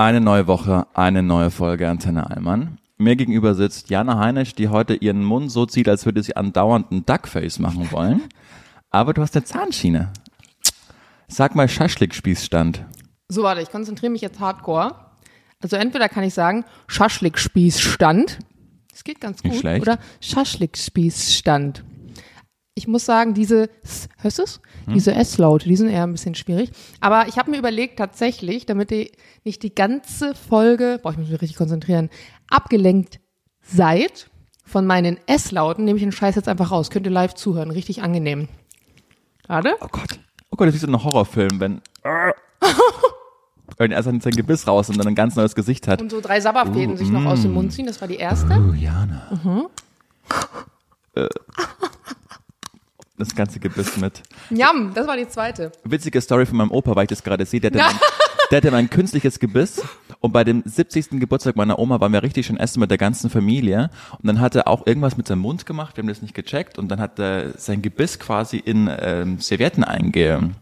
Eine neue Woche, eine neue Folge Antenne Allmann. Mir gegenüber sitzt Jana Heinisch, die heute ihren Mund so zieht, als würde sie andauernd einen Duckface machen wollen. Aber du hast eine Zahnschiene. Sag mal Schaschlikspießstand. So, warte, ich konzentriere mich jetzt hardcore. Also entweder kann ich sagen Schaschlikspießstand. Das geht ganz Nicht gut. schlecht. Oder Schaschlikspießstand. Ich muss sagen, diese, hörst du es? Hm? Diese S-Laute, die sind eher ein bisschen schwierig. Aber ich habe mir überlegt, tatsächlich, damit ihr nicht die ganze Folge, boah, ich muss mich richtig konzentrieren, abgelenkt seid von meinen S-Lauten, nehme ich den Scheiß jetzt einfach raus. Könnt ihr live zuhören, richtig angenehm. Warte. Oh Gott. Oh Gott, das ist so ein Horrorfilm, wenn, wenn er sein sein Gebiss raus und dann ein ganz neues Gesicht hat. Und so drei Sabberfäden sich noch aus dem Mund ziehen, das war die erste. Oh, Jana. Äh, Das ganze Gebiss mit. Jam, das war die zweite. Witzige Story von meinem Opa, weil ich das gerade sehe. Der hatte, mein, der hatte mein künstliches Gebiss und bei dem 70. Geburtstag meiner Oma waren wir richtig schön essen mit der ganzen Familie und dann hat er auch irgendwas mit seinem Mund gemacht, wir haben das nicht gecheckt und dann hat er sein Gebiss quasi in ähm, Servietten eingepackt,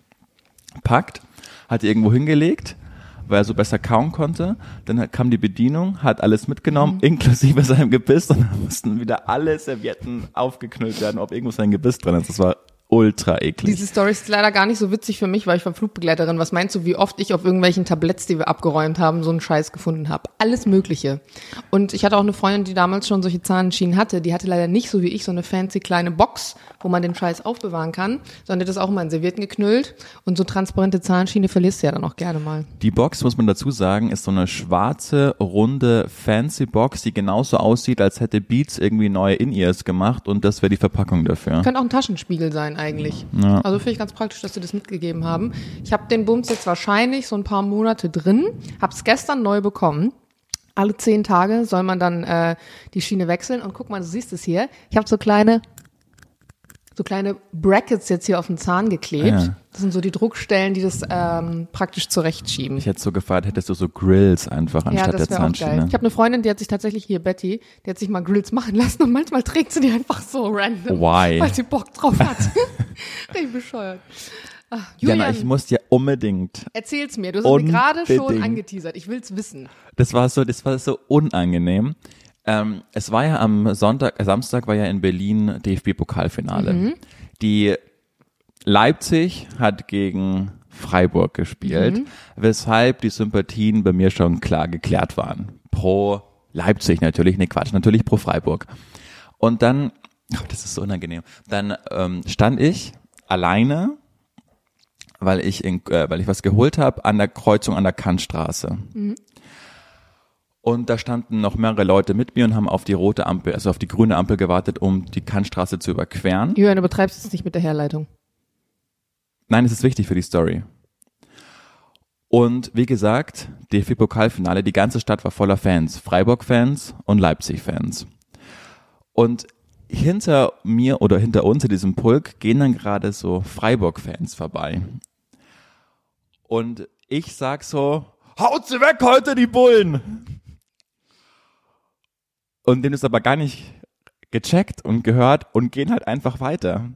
hat irgendwo hingelegt, weil er so besser kauen konnte. Dann kam die Bedienung, hat alles mitgenommen, inklusive seinem Gebiss und dann mussten wieder alle Servietten aufgeknüllt werden, ob irgendwo sein Gebiss drin ist. Das war ultra eklig. Diese Story ist leider gar nicht so witzig für mich, weil ich war Flugbegleiterin. Was meinst du, wie oft ich auf irgendwelchen Tabletts, die wir abgeräumt haben, so einen Scheiß gefunden habe? Alles Mögliche. Und ich hatte auch eine Freundin, die damals schon solche Zahnschienen hatte. Die hatte leider nicht so wie ich so eine fancy kleine Box, wo man den Scheiß aufbewahren kann, sondern die hat das auch immer in Servietten geknüllt. Und so transparente Zahnschiene verlierst du ja dann auch gerne mal. Die Box, muss man dazu sagen, ist so eine schwarze, runde, fancy Box, die genauso aussieht, als hätte Beats irgendwie neue In-Ears gemacht und das wäre die Verpackung dafür. Könnte auch ein Taschenspiegel sein eigentlich. Ja. Also finde ich ganz praktisch, dass sie das mitgegeben haben. Ich habe den Bums jetzt wahrscheinlich so ein paar Monate drin, habe es gestern neu bekommen. Alle zehn Tage soll man dann äh, die Schiene wechseln und guck mal, du siehst es hier. Ich habe so kleine so kleine Brackets jetzt hier auf den Zahn geklebt. Ah, ja. Das sind so die Druckstellen, die das ähm, praktisch zurechtschieben. Ich hätte so gefeiert, hättest du so Grills einfach Ja, anstatt der auch geil. Zahnschiene. Ich habe eine Freundin, die hat sich tatsächlich hier, Betty, die hat sich mal Grills machen lassen und manchmal trägt sie die einfach so random. Why? Weil sie Bock drauf hat. Richtig bescheuert. Ach, Julian, Jana, ich muss dir unbedingt. erzähl's mir. Du hast es mir gerade schon Unbedingt. angeteasert. Ich will's wissen. Das war so, das war so unangenehm. Ähm, es war ja am Sonntag, äh, Samstag war ja in Berlin DFB-Pokalfinale. Mhm. Die Leipzig hat gegen Freiburg gespielt, Mhm. weshalb die Sympathien bei mir schon klar geklärt waren. Pro Leipzig natürlich, ne Quatsch, natürlich pro Freiburg. Und dann, oh, das ist so unangenehm, dann ähm, stand ich alleine, weil ich, in, äh, weil ich was geholt habe, an der Kreuzung an der Kantstraße. Und da standen noch mehrere Leute mit mir und haben auf die rote Ampel, also auf die grüne Ampel gewartet, um die Kantstraße zu überqueren. Julian, du betreibst es nicht mit der Herleitung. Nein, es ist wichtig für die Story. Und wie gesagt, DFB-Pokalfinale, die ganze Stadt war voller Fans. Freiburg-Fans und Leipzig-Fans. Und hinter mir oder hinter uns in diesem Pulk gehen dann gerade so Freiburg-Fans vorbei. Und ich sag so, haut sie weg heute, die Bullen! Und den ist aber gar nicht gecheckt und gehört und gehen halt einfach weiter.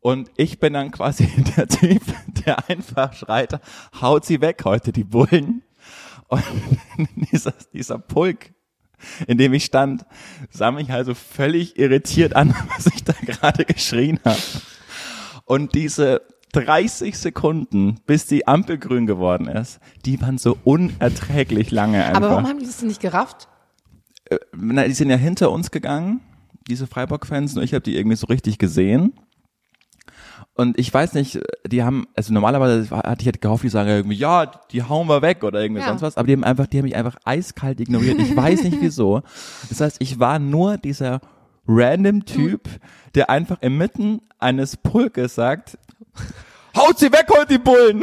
Und ich bin dann quasi der Typ, der einfach schreit, haut sie weg heute, die Bullen. Und dieser, dieser Pulk, in dem ich stand, sah mich also völlig irritiert an, was ich da gerade geschrien habe. Und diese 30 Sekunden, bis die Ampel grün geworden ist, die waren so unerträglich lange einfach. Aber warum haben die das denn nicht gerafft? Na, die sind ja hinter uns gegangen, diese Freiburg-Fans, und ich habe die irgendwie so richtig gesehen. Und ich weiß nicht, die haben, also normalerweise hatte ich halt gehofft, die sagen irgendwie, ja, die hauen wir weg oder irgendwie Ja. sonst was, aber die haben einfach, die haben mich einfach eiskalt ignoriert. Ich weiß nicht wieso. Das heißt, ich war nur dieser random Typ, der einfach inmitten eines Pulkes sagt, haut sie weg heute die Bullen!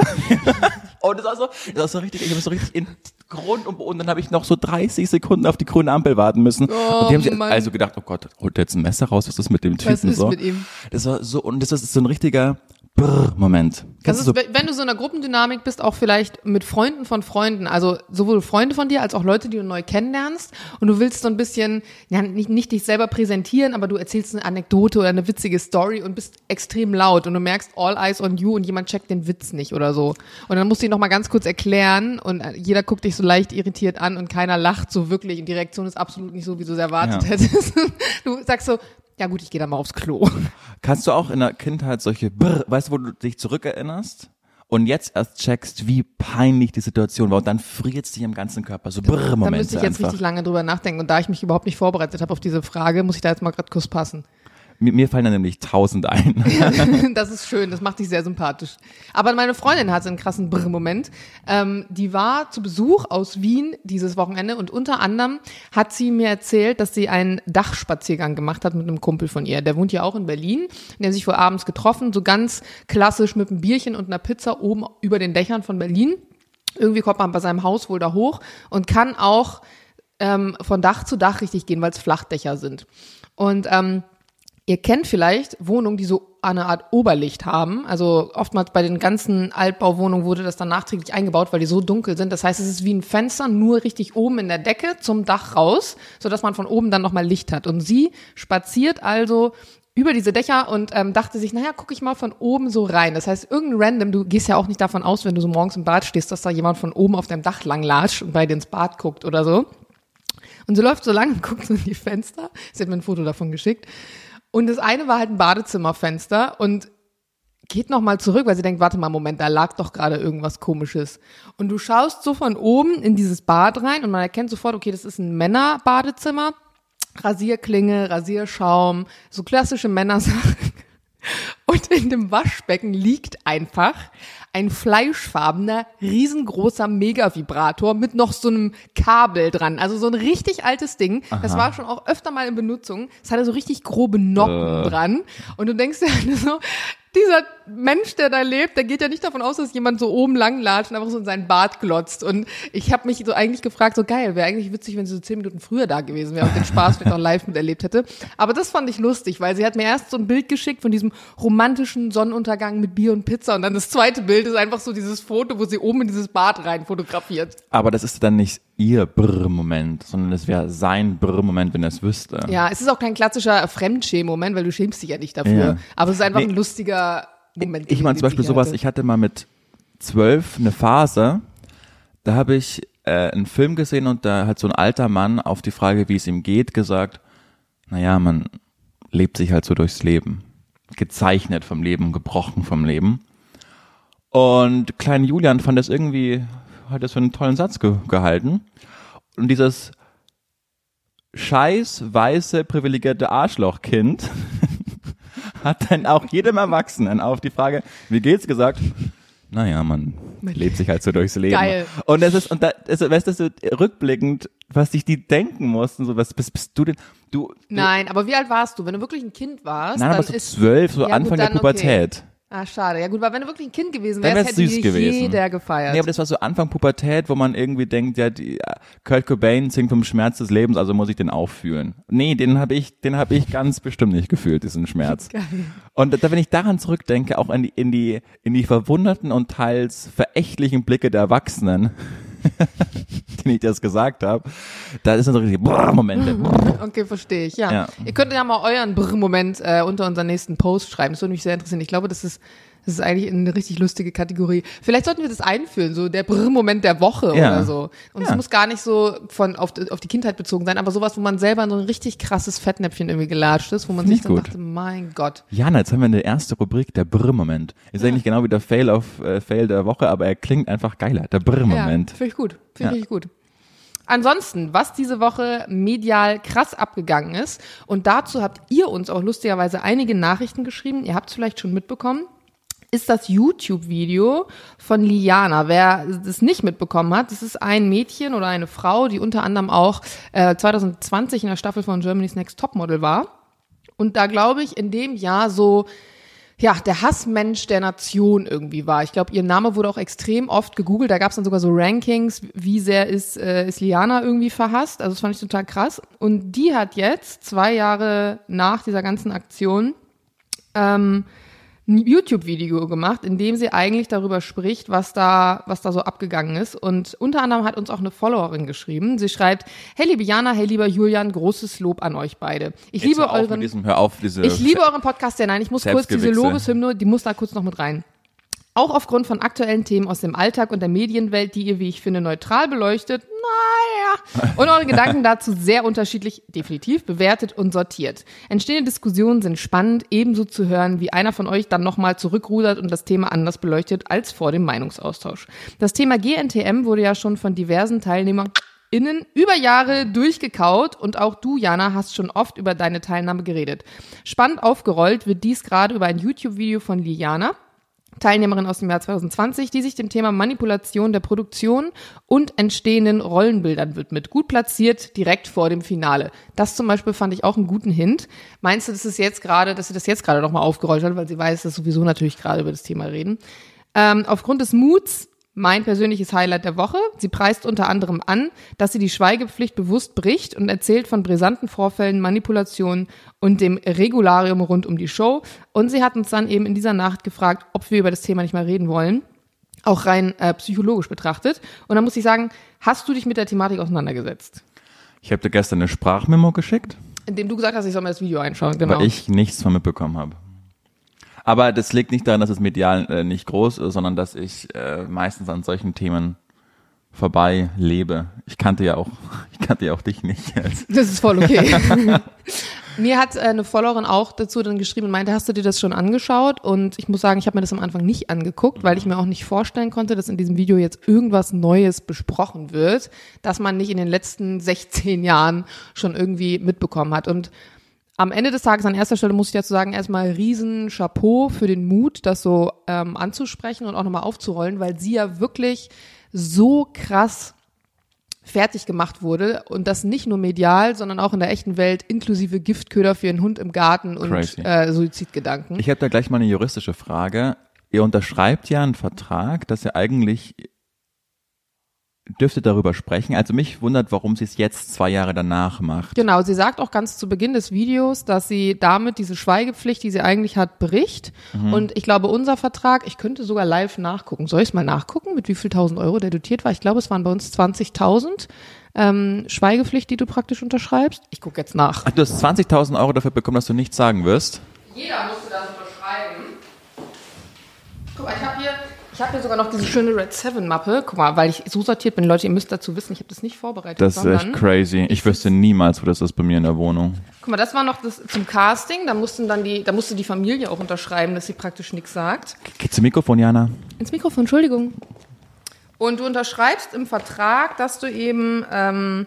Und das war so, das war so richtig, ich habe so richtig in Grund und Boden, dann habe ich noch so 30 Sekunden auf die grüne Ampel warten müssen. Oh, und die haben sich Mann. also gedacht, oh Gott, holt der jetzt ein Messer raus, was ist mit dem Typen Was ist so? mit ihm? Das war so, und das ist so ein richtiger Brr-Moment. Das Kennst du ist, so, wenn du so in einer Gruppendynamik bist, auch vielleicht mit Freunden von Freunden, also sowohl Freunde von dir als auch Leute, die du neu kennenlernst und du willst so ein bisschen, ja, nicht, nicht dich selber präsentieren, aber du erzählst eine Anekdote oder eine witzige Story und bist extrem laut und du merkst all eyes on you und jemand checkt den Witz nicht oder so. Und dann musst du ihn noch mal ganz kurz erklären und jeder guckt dich so leicht irritiert an und keiner lacht so wirklich und die Reaktion ist absolut nicht so, wie du es erwartet Ja. hättest. Du sagst so, ja gut, ich gehe dann mal aufs Klo. kannst du auch in der Kindheit solche Brr, weißt du, wo du dich zurückerinnerst? Und jetzt erst checkst, wie peinlich die Situation war. Und dann friert's dich im ganzen Körper. So Da Brr-Momente müsste ich jetzt einfach. richtig lange drüber nachdenken. Und da ich mich überhaupt nicht vorbereitet habe auf diese Frage, muss ich da jetzt mal gerade kurz passen. Mir, mir fallen da nämlich tausend ein. das ist schön, das macht dich sehr sympathisch. Aber meine Freundin hatte einen krassen Brr-Moment. Ähm, die war zu Besuch aus Wien dieses Wochenende und unter anderem hat sie mir erzählt, dass sie einen Dachspaziergang gemacht hat mit einem Kumpel von ihr. Der wohnt ja auch in Berlin. Die haben sich vor abends getroffen, so ganz klassisch mit einem Bierchen und einer Pizza oben über den Dächern von Berlin. Irgendwie kommt man bei seinem Haus wohl da hoch und kann auch ähm, von Dach zu Dach richtig gehen, weil es Flachdächer sind. Und ähm, Ihr kennt vielleicht Wohnungen, die so eine Art Oberlicht haben. Also oftmals bei den ganzen Altbauwohnungen wurde das dann nachträglich eingebaut, weil die so dunkel sind. Das heißt, es ist wie ein Fenster, nur richtig oben in der Decke zum Dach raus, sodass man von oben dann nochmal Licht hat. Und sie spaziert also über diese Dächer und ähm, dachte sich, naja, gucke ich mal von oben so rein. Das heißt, irgendein Random, du gehst ja auch nicht davon aus, wenn du so morgens im Bad stehst, dass da jemand von oben auf deinem Dach langlatscht und bei dir ins Bad guckt oder so. Und sie läuft so lang und guckt so in die Fenster. Sie hat mir ein Foto davon geschickt. Und das eine war halt ein Badezimmerfenster und geht noch mal zurück, weil sie denkt, warte mal, Moment, da lag doch gerade irgendwas komisches. Und du schaust so von oben in dieses Bad rein und man erkennt sofort, okay, das ist ein Männerbadezimmer. Rasierklinge, Rasierschaum, so klassische Männersachen. Und in dem Waschbecken liegt einfach ein fleischfarbener, riesengroßer Mega-Vibrator mit noch so einem Kabel dran. Also so ein richtig altes Ding. Das war schon auch öfter mal in Benutzung. Es hatte so richtig grobe Noppen dran. Und du denkst dir so, dieser Mensch, der da lebt, der geht ja nicht davon aus, dass jemand so oben lang latscht und einfach so in seinen Bart glotzt. Und ich habe mich so eigentlich gefragt, so geil, wäre eigentlich witzig, wenn sie so zehn Minuten früher da gewesen wäre und den Spaß vielleicht auch live miterlebt hätte. Aber das fand ich lustig, weil sie hat mir erst so ein Bild geschickt von diesem romantischen Sonnenuntergang mit Bier und Pizza und dann das zweite Bild ist einfach so dieses Foto, wo sie oben in dieses Bad rein fotografiert. Aber das ist dann nicht ihr Brr-Moment, sondern es wäre sein Brr-Moment, wenn er es wüsste. Ja, es ist auch kein klassischer Fremdschämen-Moment, weil du schämst dich ja nicht dafür. Ja. Aber es ist einfach Nee. ein lustiger Moment. Ich meine zum Beispiel sowas, ich hatte mal mit zwölf eine Phase, da habe ich äh, einen Film gesehen und da hat so ein alter Mann auf die Frage, wie es ihm geht, gesagt, naja, man lebt sich halt so durchs Leben. Gezeichnet vom Leben, gebrochen vom Leben. Und kleine Julian fand das irgendwie, hat das für einen tollen Satz ge gehalten. Und dieses scheiß, weiße, privilegierte Arschlochkind hat dann auch jedem Erwachsenen auf die Frage, wie geht's, gesagt, naja, man lebt sich halt so durchs Leben. Geil. Und das ist, und da, also, weißt du, so rückblickend, was sich die denken mussten, so, was bist, bist du denn, du, du Nein, aber wie alt warst du? Wenn du wirklich ein Kind warst, nein, dann aber so ist zwölf, so Ja, gut, Anfang der dann okay. Ah, schade. Ja gut, weil wenn du wirklich ein Kind gewesen wärst, wär's hätte süß gewesen. jeder gefeiert. Nee, aber das war so Anfang Pubertät, wo man irgendwie denkt, ja, die, äh, Kurt Cobain singt vom Schmerz des Lebens, also muss ich den auch fühlen. Nee, den habe ich, den habe ich ganz bestimmt nicht gefühlt, diesen Schmerz. Geil. Und da, wenn ich daran zurückdenke, auch in die, in die, in die verwunderten und teils verächtlichen Blicke der Erwachsenen, denen ich das gesagt habe, da sind so richtige Brrr-Momente. Okay, verstehe ich. Ja. Ja. Ihr könnt ja mal euren Brr-Moment äh, unter unseren nächsten Post schreiben. Das würde mich sehr interessieren. Ich glaube, das ist das ist eigentlich eine richtig lustige Kategorie. Vielleicht sollten wir das einführen, so der Brr-Moment der Woche Ja. oder so. Und es Ja. muss gar nicht so von auf, die- auf die Kindheit bezogen sein, aber sowas, wo man selber in so ein richtig krasses Fettnäpfchen irgendwie gelatscht ist, wo man Find sich ich dann gut. dachte, mein Gott. Jana, jetzt haben wir eine erste Rubrik, der Brrr-Moment. Ist eigentlich genau wie der Fail auf äh, Fail der Woche, aber er klingt einfach geiler, der Brrr-Moment. Ja, finde ich gut. Finde Ja. ich gut. Ansonsten, was diese Woche medial krass abgegangen ist, und dazu habt ihr uns auch lustigerweise einige Nachrichten geschrieben, ihr habt es vielleicht schon mitbekommen, ist das YouTube-Video von Liana. Wer das nicht mitbekommen hat, das ist ein Mädchen oder eine Frau, die unter anderem auch äh, 2020 in der Staffel von Germany's Next Topmodel war. Und da glaube ich in dem Jahr so ja, der Hassmensch der Nation irgendwie war. Ich glaube, ihr Name wurde auch extrem oft gegoogelt. Da gab es dann sogar so Rankings, wie sehr ist, äh, ist Liana irgendwie verhasst. Also das fand ich total krass. Und die hat jetzt, zwei Jahre nach dieser ganzen Aktion, ähm, YouTube-Video gemacht, in dem sie eigentlich darüber spricht, was da, was da so abgegangen ist. Und unter anderem hat uns auch eine Followerin geschrieben. Sie schreibt, hey liebe Jana, hey lieber Julian, großes Lob an euch beide. Ich Jetzt liebe euren, diesem, hör auf, diese ich liebe euren Podcast, ja nein, ich muss kurz diese. Lobeshymne, die muss da kurz noch mit rein. Auch aufgrund von aktuellen Themen aus dem Alltag und der Medienwelt, die ihr, wie ich finde, neutral beleuchtet, naja, und eure Gedanken dazu sehr unterschiedlich, definitiv, bewertet und sortiert. Entstehende Diskussionen sind spannend, ebenso zu hören, wie einer von euch dann nochmal zurückrudert und das Thema anders beleuchtet als vor dem Meinungsaustausch. Das Thema GNTM wurde ja schon von diversen Teilnehmern innen über Jahre durchgekaut und auch du, Jana, hast schon oft über deine Teilnahme geredet. Spannend aufgerollt wird dies gerade über ein YouTube-Video von Liliana, Teilnehmerin aus dem Jahr 2020, die sich dem Thema Manipulation der Produktion und entstehenden Rollenbildern widmet. Gut platziert, direkt vor dem Finale. Das zum Beispiel fand ich auch einen guten Hint. Meinst du, dass es jetzt gerade, dass sie das jetzt gerade nochmal aufgerollt hat, weil sie weiß, dass sowieso natürlich gerade über das Thema reden? Ähm, aufgrund des Muts mein persönliches Highlight der Woche. Sie preist unter anderem an, dass sie die Schweigepflicht bewusst bricht und erzählt von brisanten Vorfällen, Manipulationen und dem Regularium rund um die Show. Und sie hat uns dann eben in dieser Nacht gefragt, ob wir über das Thema nicht mal reden wollen. Auch rein äh, psychologisch betrachtet. Und da muss ich sagen, hast du dich mit der Thematik auseinandergesetzt? Ich habe dir gestern eine Sprachmemo geschickt, Indem du gesagt hast, ich soll mir das Video einschauen. Genau. weil ich nichts von mitbekommen habe. Aber das liegt nicht daran, dass es medial äh, nicht groß ist, sondern dass ich äh, meistens an solchen Themen vorbei lebe. Ich kannte ja auch, ich kannte ja auch dich nicht. Das ist voll okay. Mir hat äh, eine Followerin auch dazu dann geschrieben und meinte, hast du dir das schon angeschaut? Und ich muss sagen, ich habe mir das am Anfang nicht angeguckt, weil ich mir auch nicht vorstellen konnte, dass in diesem Video jetzt irgendwas Neues besprochen wird, das man nicht in den letzten 16 Jahren schon irgendwie mitbekommen hat. Und am Ende des Tages an erster Stelle muss ich dazu sagen, erstmal riesen Chapeau für den Mut, das so ähm, anzusprechen und auch nochmal aufzurollen, weil sie ja wirklich so krass fertig gemacht wurde und das nicht nur medial, sondern auch in der echten Welt inklusive Giftköder für ihren Hund im Garten und Crazy. äh, Suizidgedanken. ich habe da gleich mal eine juristische Frage. Ihr unterschreibt ja einen Vertrag, dass ihr eigentlich dürfte darüber sprechen. Also mich wundert, warum sie es jetzt zwei Jahre danach macht. Genau, sie sagt auch ganz zu Beginn des Videos, dass sie damit diese Schweigepflicht, die sie eigentlich hat, bricht. Mhm. Und ich glaube, unser Vertrag, ich könnte sogar live nachgucken. Soll ich es mal nachgucken, mit wie viel tausend Euro der dotiert war? Ich glaube, es waren bei uns 20.000 ähm, Schweigepflicht, die du praktisch unterschreibst. Ich gucke jetzt nach. Ach, du hast 20.000 Euro dafür bekommen, dass du nichts sagen wirst. Jeder musste das unterschreiben. Guck mal, ich habe hier, ich habe hier sogar noch diese schöne Red 7 Mappe. Guck mal, weil ich so sortiert bin, Leute, ihr müsst dazu wissen, ich habe das nicht vorbereitet. Das ist echt crazy. Ich wüsste niemals, wo das ist bei mir in der Wohnung. Guck mal, das war noch das zum Casting. Da mussten dann die, da musste die Familie auch unterschreiben, dass sie praktisch nichts sagt. Geht zum Mikrofon, Jana? Ins Mikrofon, Entschuldigung. Und du unterschreibst im Vertrag, dass du eben ähm,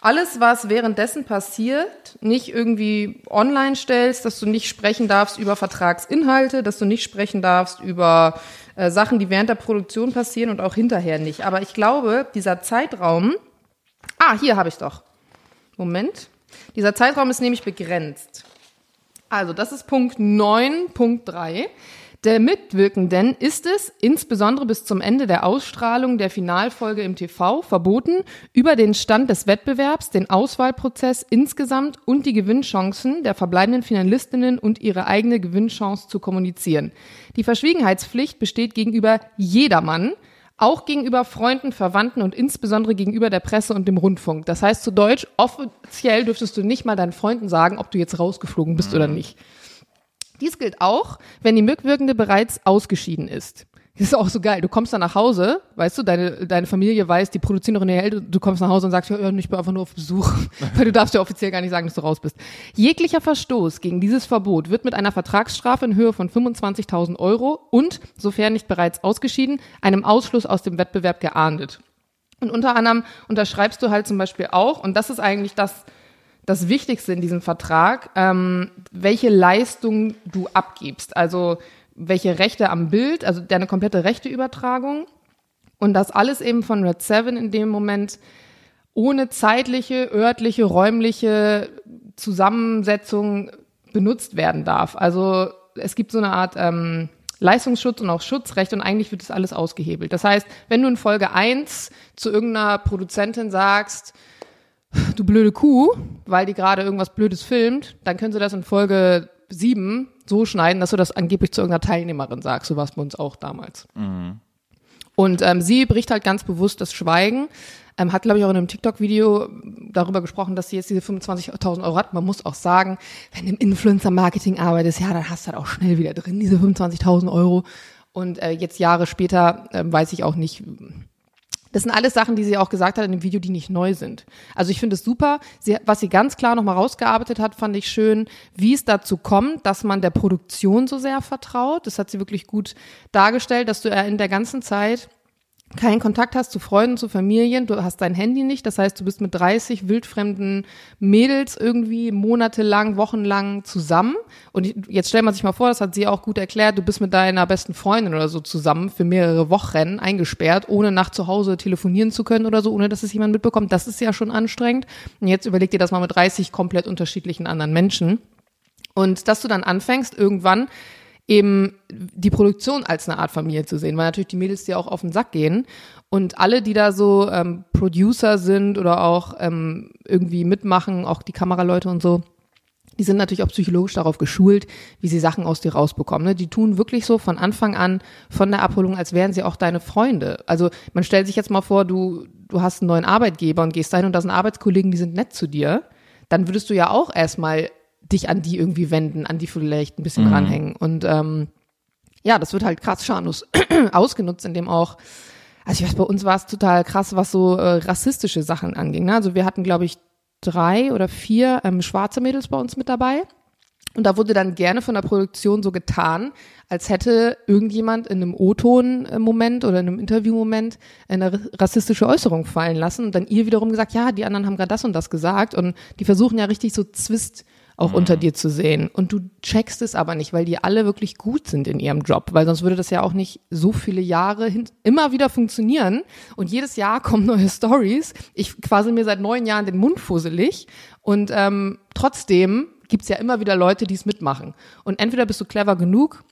alles, was währenddessen passiert, nicht irgendwie online stellst, dass du nicht sprechen darfst über Vertragsinhalte, dass du nicht sprechen darfst über äh, Sachen, die während der Produktion passieren und auch hinterher nicht. Aber ich glaube, dieser Zeitraum, ah, hier habe ich doch. Moment. Dieser Zeitraum ist nämlich begrenzt. Also, das ist Punkt 9.3. Der Mitwirkenden ist es, insbesondere bis zum Ende der Ausstrahlung der Finalfolge im TV, verboten, über den Stand des Wettbewerbs, den Auswahlprozess insgesamt und die Gewinnchancen der verbleibenden Finalistinnen und ihre eigene Gewinnchance zu kommunizieren. Die Verschwiegenheitspflicht besteht gegenüber jedermann, auch gegenüber Freunden, Verwandten und insbesondere gegenüber der Presse und dem Rundfunk. Das heißt zu Deutsch, offiziell dürftest du nicht mal deinen Freunden sagen, ob du jetzt rausgeflogen bist oder nicht. Dies gilt auch, wenn die Mitwirkende bereits ausgeschieden ist. Das ist auch so geil. Du kommst dann nach Hause, weißt du, deine, deine Familie weiß, die produzieren noch in der Held, du kommst nach Hause und sagst, ja, ich bin einfach nur auf Besuch, weil du darfst ja offiziell gar nicht sagen, dass du raus bist. Jeglicher Verstoß gegen dieses Verbot wird mit einer Vertragsstrafe in Höhe von 25.000 Euro und, sofern nicht bereits ausgeschieden, einem Ausschluss aus dem Wettbewerb geahndet. Und unter anderem unterschreibst du halt zum Beispiel auch, und das ist eigentlich das, das Wichtigste in diesem Vertrag, ähm, welche Leistung du abgibst. Also welche Rechte am Bild, also deine komplette Rechteübertragung. Und das alles eben von Red 7 in dem Moment ohne zeitliche, örtliche, räumliche Zusammensetzung benutzt werden darf. Also es gibt so eine Art ähm, Leistungsschutz und auch Schutzrecht und eigentlich wird das alles ausgehebelt. Das heißt, wenn du in Folge 1 zu irgendeiner Produzentin sagst, du blöde Kuh, weil die gerade irgendwas Blödes filmt, dann können sie das in Folge 7 so schneiden, dass du das angeblich zu irgendeiner Teilnehmerin sagst. So war es bei uns auch damals. Und ähm, sie bricht halt ganz bewusst das Schweigen. Ähm, hat, glaube ich, auch in einem TikTok-Video darüber gesprochen, dass sie jetzt diese 25.000 Euro hat. Man muss auch sagen, wenn du im Influencer-Marketing arbeitest, ja, dann hast du halt auch schnell wieder drin, diese 25.000 Euro. Und äh, jetzt Jahre später äh, weiß ich auch nicht, das sind alles Sachen, die sie auch gesagt hat in dem Video, die nicht neu sind. Also ich finde es super. Sie, was sie ganz klar nochmal rausgearbeitet hat, fand ich schön, wie es dazu kommt, dass man der Produktion so sehr vertraut. Das hat sie wirklich gut dargestellt, dass du in der ganzen Zeit keinen Kontakt hast zu Freunden, zu Familien, du hast dein Handy nicht, das heißt, du bist mit 30 wildfremden Mädels irgendwie monatelang, wochenlang zusammen. Und jetzt stellt man sich mal vor, das hat sie auch gut erklärt, du bist mit deiner besten Freundin oder so zusammen für mehrere Wochen eingesperrt, ohne nach zu Hause telefonieren zu können oder so, ohne dass es jemand mitbekommt. Das ist ja schon anstrengend. Und jetzt überleg dir das mal mit 30 komplett unterschiedlichen anderen Menschen. Und dass du dann anfängst, irgendwann eben die Produktion als eine Art Familie zu sehen, weil natürlich die Mädels dir auch auf den Sack gehen und alle, die da so ähm, Producer sind oder auch ähm, irgendwie mitmachen, auch die Kameraleute und so, die sind natürlich auch psychologisch darauf geschult, wie sie Sachen aus dir rausbekommen. Ne? Die tun wirklich so von Anfang an von der Abholung, als wären sie auch deine Freunde. Also man stellt sich jetzt mal vor, du, du hast einen neuen Arbeitgeber und gehst dahin und da sind Arbeitskollegen, die sind nett zu dir. Dann würdest du ja auch erstmal dich an die irgendwie wenden, an die vielleicht ein bisschen mhm. ranhängen. Und ähm, ja, das wird halt krass schamlos ausgenutzt, indem auch, also ich weiß, bei uns war es total krass, was so äh, rassistische Sachen anging. Ne? Also wir hatten, glaube ich, drei oder vier ähm, schwarze Mädels bei uns mit dabei. Und da wurde dann gerne von der Produktion so getan, als hätte irgendjemand in einem O-Ton-Moment oder in einem Interview-Moment eine rassistische Äußerung fallen lassen und dann ihr wiederum gesagt, ja, die anderen haben gerade das und das gesagt und die versuchen ja richtig so Zwist auch mhm. unter dir zu sehen. Und du checkst es aber nicht, weil die alle wirklich gut sind in ihrem Job, weil sonst würde das ja auch nicht so viele Jahre hin, immer wieder funktionieren. Und jedes Jahr kommen neue Stories. Ich quasi mir seit neun Jahren den Mund fusselig und ähm, trotzdem gibt's ja immer wieder Leute, die es mitmachen. Und entweder bist du clever genug,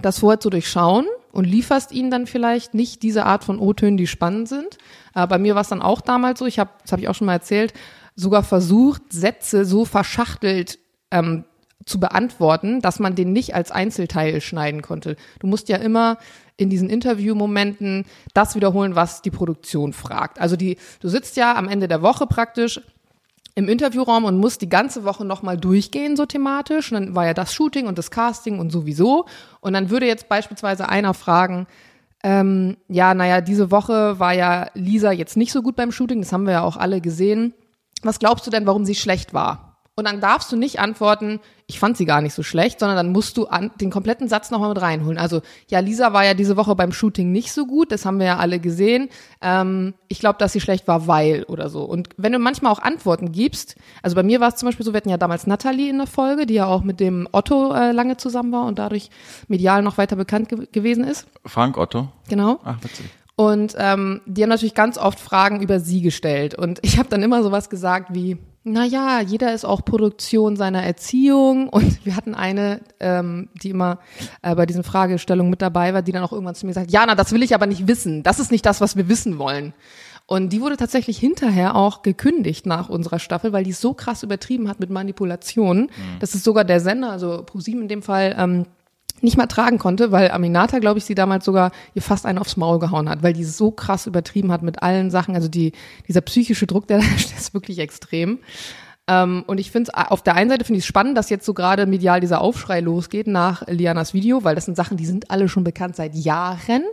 das vorher zu durchschauen und lieferst ihnen dann vielleicht nicht diese Art von O-Tönen, die spannend sind. Äh, bei mir war es dann auch damals so, ich habe, das habe ich auch schon mal erzählt, sogar versucht, Sätze so verschachtelt ähm, zu beantworten, dass man den nicht als Einzelteil schneiden konnte. Du musst ja immer in diesen Interviewmomenten das wiederholen, was die Produktion fragt. Also die, du sitzt ja am Ende der Woche praktisch im Interviewraum und musst die ganze Woche nochmal durchgehen, so thematisch. Und dann war ja das Shooting und das Casting und sowieso. Und dann würde jetzt beispielsweise einer fragen, ähm, ja, naja, diese Woche war ja Lisa jetzt nicht so gut beim Shooting, das haben wir ja auch alle gesehen was glaubst du denn, warum sie schlecht war? Und dann darfst du nicht antworten, ich fand sie gar nicht so schlecht, sondern dann musst du an, den kompletten Satz nochmal mit reinholen. Also, ja, Lisa war ja diese Woche beim Shooting nicht so gut, das haben wir ja alle gesehen. Ähm, ich glaube, dass sie schlecht war, weil oder so. Und wenn du manchmal auch Antworten gibst, also bei mir war es zum Beispiel so, wir hatten ja damals Natalie in der Folge, die ja auch mit dem Otto äh, lange zusammen war und dadurch medial noch weiter bekannt ge gewesen ist. Frank Otto? Genau. Ach, witzig. Und ähm, die haben natürlich ganz oft Fragen über sie gestellt. Und ich habe dann immer sowas gesagt wie, na ja, jeder ist auch Produktion seiner Erziehung. Und wir hatten eine, ähm, die immer äh, bei diesen Fragestellungen mit dabei war, die dann auch irgendwann zu mir sagt, ja, na, das will ich aber nicht wissen. Das ist nicht das, was wir wissen wollen. Und die wurde tatsächlich hinterher auch gekündigt nach unserer Staffel, weil die so krass übertrieben hat mit Manipulationen, mhm. dass es sogar der Sender, also ProSieben in dem Fall, ähm, nicht mal tragen konnte, weil Aminata, glaube ich, sie damals sogar ihr fast einen aufs Maul gehauen hat, weil die so krass übertrieben hat mit allen Sachen. Also die, dieser psychische Druck, der da ist, ist wirklich extrem. Ähm, und ich finde es, auf der einen Seite finde ich es spannend, dass jetzt so gerade medial dieser Aufschrei losgeht nach Lianas Video, weil das sind Sachen, die sind alle schon bekannt seit Jahren.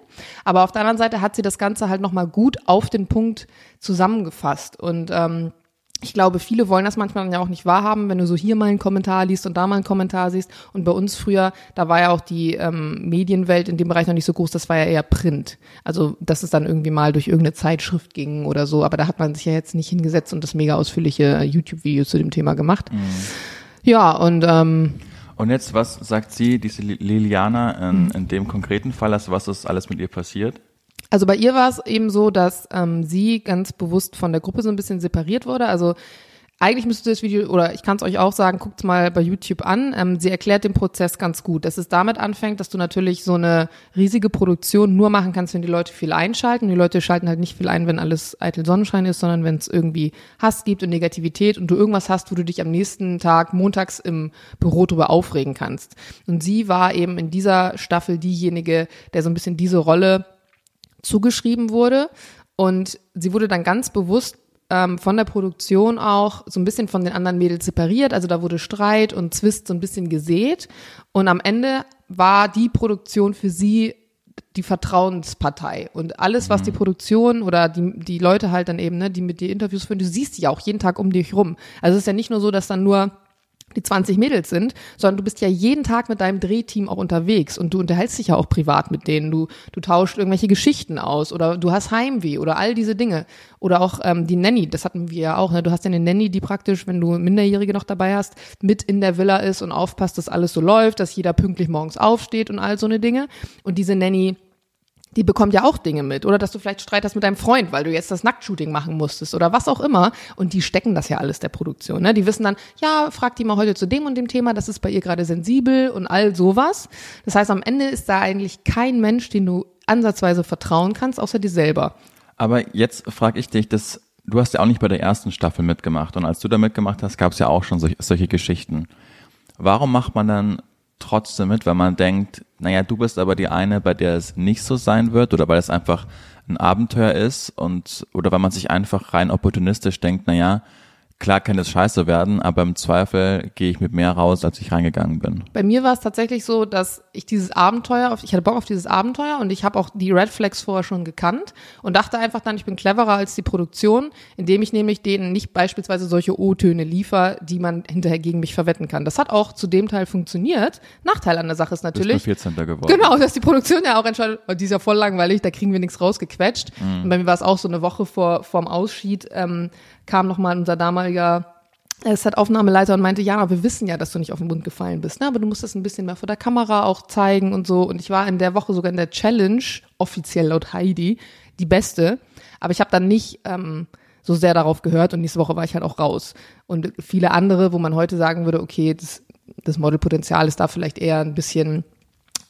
Aber auf der anderen Seite hat sie das Ganze halt nochmal gut auf den Punkt zusammengefasst. Und ähm, ich glaube, viele wollen das manchmal dann ja auch nicht wahrhaben, wenn du so hier mal einen Kommentar liest und da mal einen Kommentar siehst. Und bei uns früher, da war ja auch die ähm, Medienwelt in dem Bereich noch nicht so groß, das war ja eher Print. Also, dass es dann irgendwie mal durch irgendeine Zeitschrift ging oder so. Aber da hat man sich ja jetzt nicht hingesetzt und das mega ausführliche YouTube-Video zu dem Thema gemacht. Mhm. Ja, und ähm, und jetzt, was sagt sie, diese Liliana, in, in dem konkreten Fall, also was ist alles mit ihr passiert? Also bei ihr war es eben so, dass ähm, sie ganz bewusst von der Gruppe so ein bisschen separiert wurde. Also eigentlich müsste das Video, oder ich kann es euch auch sagen, guckt mal bei YouTube an. Ähm, sie erklärt den Prozess ganz gut. Dass es damit anfängt, dass du natürlich so eine riesige Produktion nur machen kannst, wenn die Leute viel einschalten. Die Leute schalten halt nicht viel ein, wenn alles eitel Sonnenschein ist, sondern wenn es irgendwie Hass gibt und Negativität und du irgendwas hast, wo du dich am nächsten Tag montags im Büro drüber aufregen kannst. Und sie war eben in dieser Staffel diejenige, der so ein bisschen diese Rolle zugeschrieben wurde. Und sie wurde dann ganz bewusst ähm, von der Produktion auch so ein bisschen von den anderen Mädels separiert. Also da wurde Streit und Zwist so ein bisschen gesät. Und am Ende war die Produktion für sie die Vertrauenspartei. Und alles, was die mhm. Produktion oder die, die Leute halt dann eben, ne, die mit dir Interviews führen, du siehst die ja auch jeden Tag um dich rum. Also es ist ja nicht nur so, dass dann nur die 20 Mädels sind, sondern du bist ja jeden Tag mit deinem Drehteam auch unterwegs und du unterhältst dich ja auch privat mit denen. Du, du tauscht irgendwelche Geschichten aus oder du hast Heimweh oder all diese Dinge. Oder auch ähm, die Nanny, das hatten wir ja auch. Ne? Du hast ja eine Nanny, die praktisch, wenn du Minderjährige noch dabei hast, mit in der Villa ist und aufpasst, dass alles so läuft, dass jeder pünktlich morgens aufsteht und all so eine Dinge. Und diese Nanny die bekommt ja auch Dinge mit. Oder dass du vielleicht Streit hast mit deinem Freund, weil du jetzt das Nacktshooting machen musstest oder was auch immer. Und die stecken das ja alles der Produktion. Ne? Die wissen dann, ja, frag die mal heute zu dem und dem Thema, das ist bei ihr gerade sensibel und all sowas. Das heißt, am Ende ist da eigentlich kein Mensch, den du ansatzweise vertrauen kannst, außer dir selber. Aber jetzt frage ich dich, das, du hast ja auch nicht bei der ersten Staffel mitgemacht. Und als du da mitgemacht hast, gab es ja auch schon solch, solche Geschichten. Warum macht man dann trotzdem mit, weil man denkt, naja, du bist aber die eine, bei der es nicht so sein wird oder weil es einfach ein Abenteuer ist und oder weil man sich einfach rein opportunistisch denkt, naja, Klar kann es scheiße werden, aber im Zweifel gehe ich mit mehr raus, als ich reingegangen bin. Bei mir war es tatsächlich so, dass ich dieses Abenteuer, ich hatte Bock auf dieses Abenteuer und ich habe auch die Red Flags vorher schon gekannt und dachte einfach dann, ich bin cleverer als die Produktion, indem ich nämlich denen nicht beispielsweise solche O-Töne liefer, die man hinterher gegen mich verwetten kann. Das hat auch zu dem Teil funktioniert. Nachteil an der Sache ist natürlich. Du bist 14. geworden. Genau, dass die Produktion ja auch entscheidet, oh, die ist ja voll langweilig, da kriegen wir nichts rausgequetscht. Mhm. Und bei mir war es auch so eine Woche vor vorm Ausschied, ähm, kam nochmal unser damaliger äh, Set-Aufnahmeleiter und meinte, ja, wir wissen ja, dass du nicht auf den Mund gefallen bist, ne? aber du musst das ein bisschen mehr vor der Kamera auch zeigen und so. Und ich war in der Woche sogar in der Challenge, offiziell laut Heidi, die beste. Aber ich habe dann nicht ähm, so sehr darauf gehört und nächste Woche war ich halt auch raus. Und viele andere, wo man heute sagen würde, okay, das, das Modelpotenzial ist da vielleicht eher ein bisschen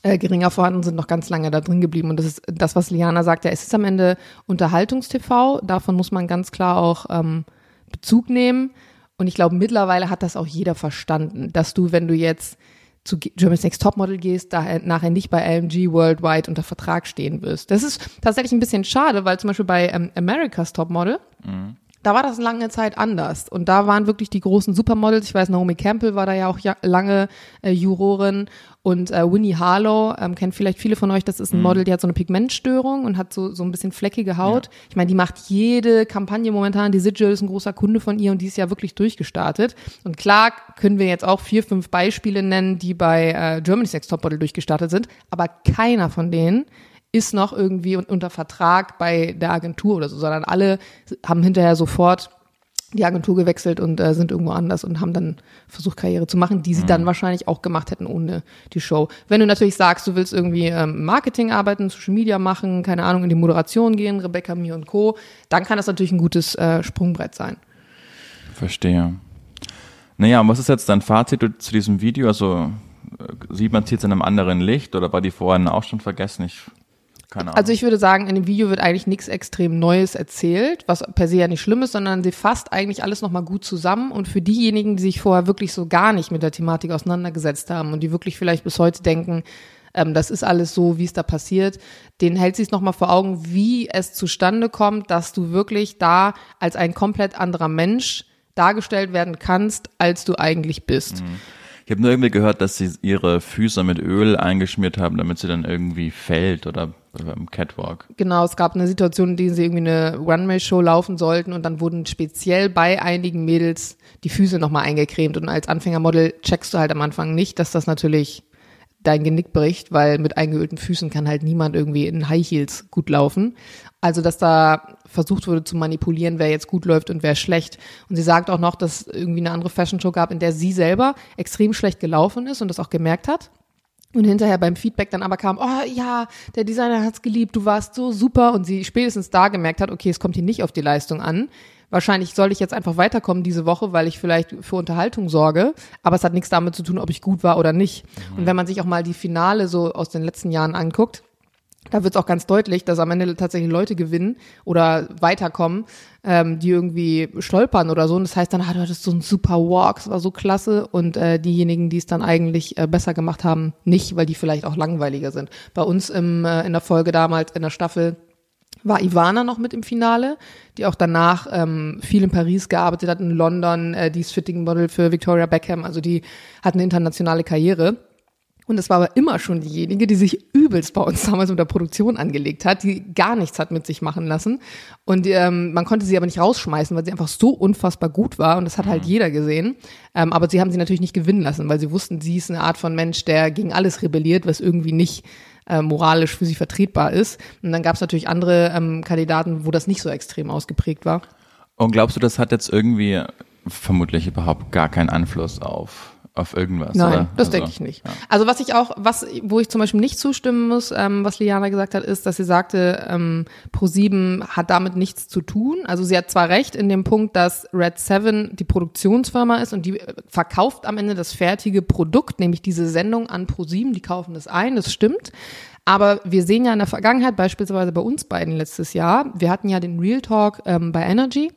äh, geringer vorhanden, sind noch ganz lange da drin geblieben. Und das ist das, was Liana sagt, ja, es ist am Ende Unterhaltungstv. Davon muss man ganz klar auch ähm, Bezug nehmen. Und ich glaube, mittlerweile hat das auch jeder verstanden, dass du, wenn du jetzt zu Germany's Next Topmodel gehst, da nachher nicht bei LMG Worldwide unter Vertrag stehen wirst. Das ist tatsächlich ein bisschen schade, weil zum Beispiel bei ähm, America's Topmodel, mhm. Da war das lange Zeit anders. Und da waren wirklich die großen Supermodels. Ich weiß, Naomi Campbell war da ja auch lange äh, Jurorin. Und äh, Winnie Harlow, ähm, kennt vielleicht viele von euch, das ist ein mhm. Model, die hat so eine Pigmentstörung und hat so, so ein bisschen fleckige Haut. Ja. Ich meine, die macht jede Kampagne momentan. Die Sigil ist ein großer Kunde von ihr und die ist ja wirklich durchgestartet. Und klar können wir jetzt auch vier, fünf Beispiele nennen, die bei äh, Germany's Next Topmodel durchgestartet sind, aber keiner von denen ist noch irgendwie unter Vertrag bei der Agentur oder so, sondern alle haben hinterher sofort die Agentur gewechselt und äh, sind irgendwo anders und haben dann versucht, Karriere zu machen, die sie mhm. dann wahrscheinlich auch gemacht hätten ohne die Show. Wenn du natürlich sagst, du willst irgendwie ähm, Marketing arbeiten, Social Media machen, keine Ahnung, in die Moderation gehen, Rebecca, mir und Co., dann kann das natürlich ein gutes äh, Sprungbrett sein. Verstehe. Naja, und was ist jetzt dein Fazit zu diesem Video? Also äh, sieht man es jetzt in einem anderen Licht oder war die vorhin auch schon vergessen? Ich keine Ahnung. Also ich würde sagen, in dem Video wird eigentlich nichts extrem Neues erzählt, was per se ja nicht schlimm ist, sondern sie fasst eigentlich alles nochmal gut zusammen. Und für diejenigen, die sich vorher wirklich so gar nicht mit der Thematik auseinandergesetzt haben und die wirklich vielleicht bis heute denken, ähm, das ist alles so, wie es da passiert, den hält sie es nochmal vor Augen, wie es zustande kommt, dass du wirklich da als ein komplett anderer Mensch dargestellt werden kannst, als du eigentlich bist. Mhm. Ich habe nur irgendwie gehört, dass sie ihre Füße mit Öl eingeschmiert haben, damit sie dann irgendwie fällt oder beim Catwalk. Genau, es gab eine Situation, in der sie irgendwie eine Runway-Show laufen sollten und dann wurden speziell bei einigen Mädels die Füße nochmal eingecremt und als Anfängermodel checkst du halt am Anfang nicht, dass das natürlich dein Genick bricht, weil mit eingeölten Füßen kann halt niemand irgendwie in High Heels gut laufen. Also, dass da versucht wurde zu manipulieren, wer jetzt gut läuft und wer schlecht. Und sie sagt auch noch, dass es irgendwie eine andere Fashion Show gab, in der sie selber extrem schlecht gelaufen ist und das auch gemerkt hat. Und hinterher beim Feedback dann aber kam, oh ja, der Designer hat's geliebt, du warst so super. Und sie spätestens da gemerkt hat, okay, es kommt hier nicht auf die Leistung an. Wahrscheinlich soll ich jetzt einfach weiterkommen diese Woche, weil ich vielleicht für Unterhaltung sorge. Aber es hat nichts damit zu tun, ob ich gut war oder nicht. Und wenn man sich auch mal die Finale so aus den letzten Jahren anguckt, da wird es auch ganz deutlich, dass am Ende tatsächlich Leute gewinnen oder weiterkommen, ähm, die irgendwie stolpern oder so. Und das heißt dann, ah, du hattest so einen super Walk, es war so klasse. Und äh, diejenigen, die es dann eigentlich äh, besser gemacht haben, nicht, weil die vielleicht auch langweiliger sind. Bei uns im, äh, in der Folge damals in der Staffel war Ivana noch mit im Finale, die auch danach ähm, viel in Paris gearbeitet hat, in London, äh, die ist Fitting Model für Victoria Beckham, also die hat eine internationale Karriere. Und es war aber immer schon diejenige, die sich übelst bei uns damals mit der Produktion angelegt hat, die gar nichts hat mit sich machen lassen. Und ähm, man konnte sie aber nicht rausschmeißen, weil sie einfach so unfassbar gut war. Und das hat halt Mhm. jeder gesehen. Ähm, aber sie haben sie natürlich nicht gewinnen lassen, weil sie wussten, sie ist eine Art von Mensch, der gegen alles rebelliert, was irgendwie nicht äh, moralisch für sie vertretbar ist. Und dann gab es natürlich andere ähm, Kandidaten, wo das nicht so extrem ausgeprägt war. Und glaubst du, das hat jetzt irgendwie vermutlich überhaupt gar keinen Einfluss auf, auf irgendwas? Nein, oder? das Also, denke ich nicht. ja. Also was ich auch, was, wo ich zum Beispiel nicht zustimmen muss, ähm, was Liana gesagt hat, ist, dass sie sagte, ähm, Pro7 hat damit nichts zu tun. Also sie hat zwar recht in dem Punkt, dass Red Seven die Produktionsfirma ist und die äh, verkauft am Ende das fertige Produkt, nämlich diese Sendung an Pro7, die kaufen das ein, das stimmt. Aber wir sehen ja in der Vergangenheit, beispielsweise bei uns beiden letztes Jahr, wir hatten ja den Real Talk ähm, bei Energy.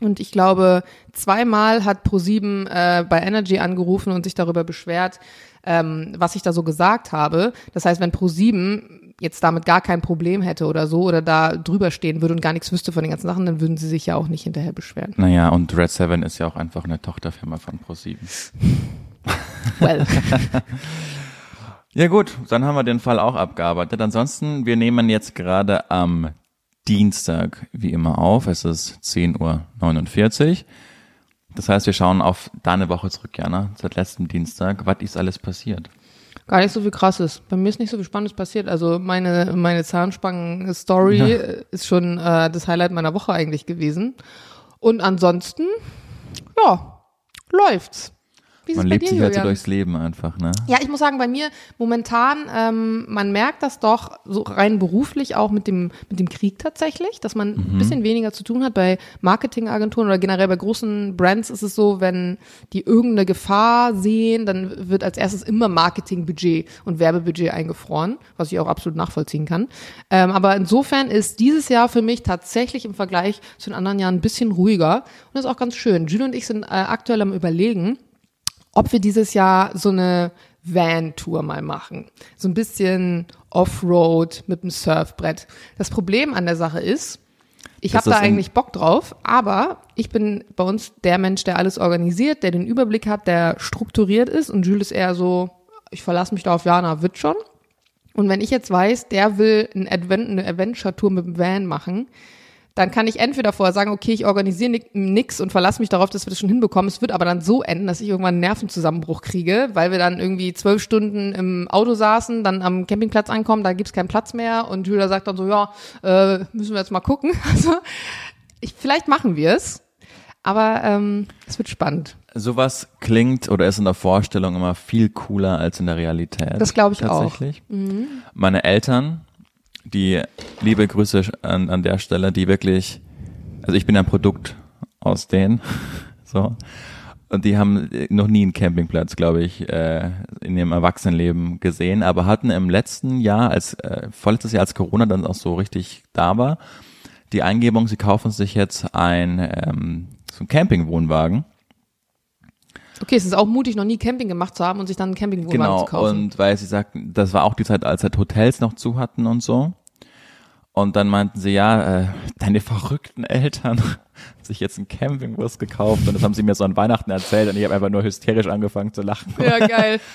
Und ich glaube, zweimal hat ProSieben äh, bei Energy angerufen und sich darüber beschwert, ähm, was ich da so gesagt habe. Das heißt, wenn ProSieben jetzt damit gar kein Problem hätte oder so oder da drüber stehen würde und gar nichts wüsste von den ganzen Sachen, dann würden sie sich ja auch nicht hinterher beschweren. Naja, und Red Seven ist ja auch einfach eine Tochterfirma von ProSieben. Well, Ja gut, dann haben wir den Fall auch abgearbeitet. Ansonsten, wir nehmen jetzt gerade am Dienstag wie immer auf. Es ist 10.49 Uhr. Das heißt, wir schauen auf deine Woche zurück, Jana, seit letztem Dienstag. Was ist alles passiert? gar nicht so viel krasses. Bei mir ist nicht so viel Spannendes passiert. Also meine, meine Zahnspangen-Story Ja. ist schon äh, das Highlight meiner Woche eigentlich gewesen. Und ansonsten, ja, läuft's. Wie ist Man es bei lebt dir, sich halt so durchs Leben einfach, ne? Ja, ich muss sagen, bei mir momentan, ähm, man merkt das doch so rein beruflich auch mit dem, mit dem Krieg tatsächlich, dass man ein bisschen weniger zu tun hat. Bei Marketingagenturen oder generell bei großen Brands ist es so, wenn die irgendeine Gefahr sehen, dann wird als erstes immer Marketingbudget und Werbebudget eingefroren, was ich auch absolut nachvollziehen kann. Ähm, aber insofern ist dieses Jahr für mich tatsächlich im Vergleich zu den anderen Jahren ein bisschen ruhiger. Und das ist auch ganz schön. Jules und ich sind äh, aktuell am überlegen, ob wir dieses Jahr so eine Van-Tour mal machen. So ein bisschen Offroad mit dem Surfbrett. Das Problem an der Sache ist, ich habe da eigentlich Bock drauf, aber ich bin bei uns der Mensch, der alles organisiert, der den Überblick hat, der strukturiert ist und Jules ist eher so, ich verlasse mich da auf Jana, wird schon. Und wenn ich jetzt weiß, der will ein Advent, eine Adventure-Tour mit dem Van machen, dann kann ich entweder vorher sagen, okay, ich organisiere ni- nix und verlasse mich darauf, dass wir das schon hinbekommen. Es wird aber dann so enden, dass ich irgendwann einen Nervenzusammenbruch kriege, weil wir dann irgendwie zwölf Stunden im Auto saßen, dann am Campingplatz ankommen, da gibt's keinen Platz mehr und Julia sagt dann so, ja, äh, müssen wir jetzt mal gucken. Also ich, vielleicht machen wir es, aber ähm, es wird spannend. Sowas klingt oder ist in der Vorstellung immer viel cooler als in der Realität. Das glaube ich auch. Mhm. tatsächlich. Meine Eltern, die liebe Grüße an, an der Stelle, die wirklich, also ich bin ein Produkt aus denen, so. Und die haben noch nie einen Campingplatz, glaube ich, äh, in ihrem Erwachsenenleben gesehen, aber hatten im letzten Jahr, als äh, vorletztes Jahr, als Corona dann auch so richtig da war, die Eingebung, sie kaufen sich jetzt ein ähm, so einen Campingwohnwagen. Okay, es ist auch mutig, noch nie Camping gemacht zu haben und sich dann einen Campingwohnwagen Genau, zu kaufen. und weil sie sagten, das war auch die Zeit, als halt Hotels noch zu hatten und so. Und dann meinten sie, ja, äh, deine verrückten Eltern haben sich jetzt einen Campingbus gekauft und das haben sie mir so an Weihnachten erzählt und ich habe einfach nur hysterisch angefangen zu lachen. ja, geil.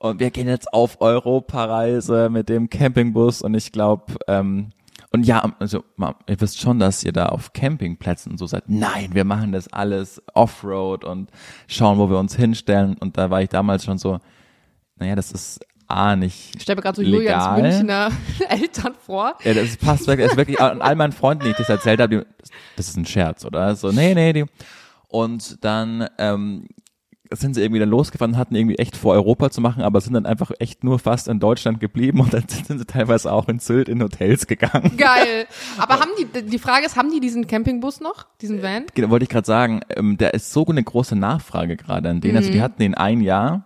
Und wir gehen jetzt auf Europareise mit dem Campingbus und ich glaube, ähm, und ja, also ihr wisst schon, dass ihr da auf Campingplätzen so seid. Nein, wir machen das alles Offroad und schauen, wo wir uns hinstellen. Und da war ich damals schon so, naja, das ist A nicht Ich stelle mir gerade so Julians legal. Münchner Eltern vor. Ja, das passt wirklich, das ist wirklich an all meinen Freunden, die ich das erzählt habe, die, das ist ein Scherz, oder? So, nee, nee, die. Und dann ähm, sind sie irgendwie dann losgefahren, hatten irgendwie echt vor Europa zu machen, aber sind dann einfach echt nur fast in Deutschland geblieben und dann sind sie teilweise auch in Sylt in Hotels gegangen. Geil. Aber haben die, die Frage ist, haben die diesen Campingbus noch, diesen Van? Genau, wollte ich gerade sagen, ähm, der ist so eine große Nachfrage gerade an denen. Also Mhm. die hatten den ein Jahr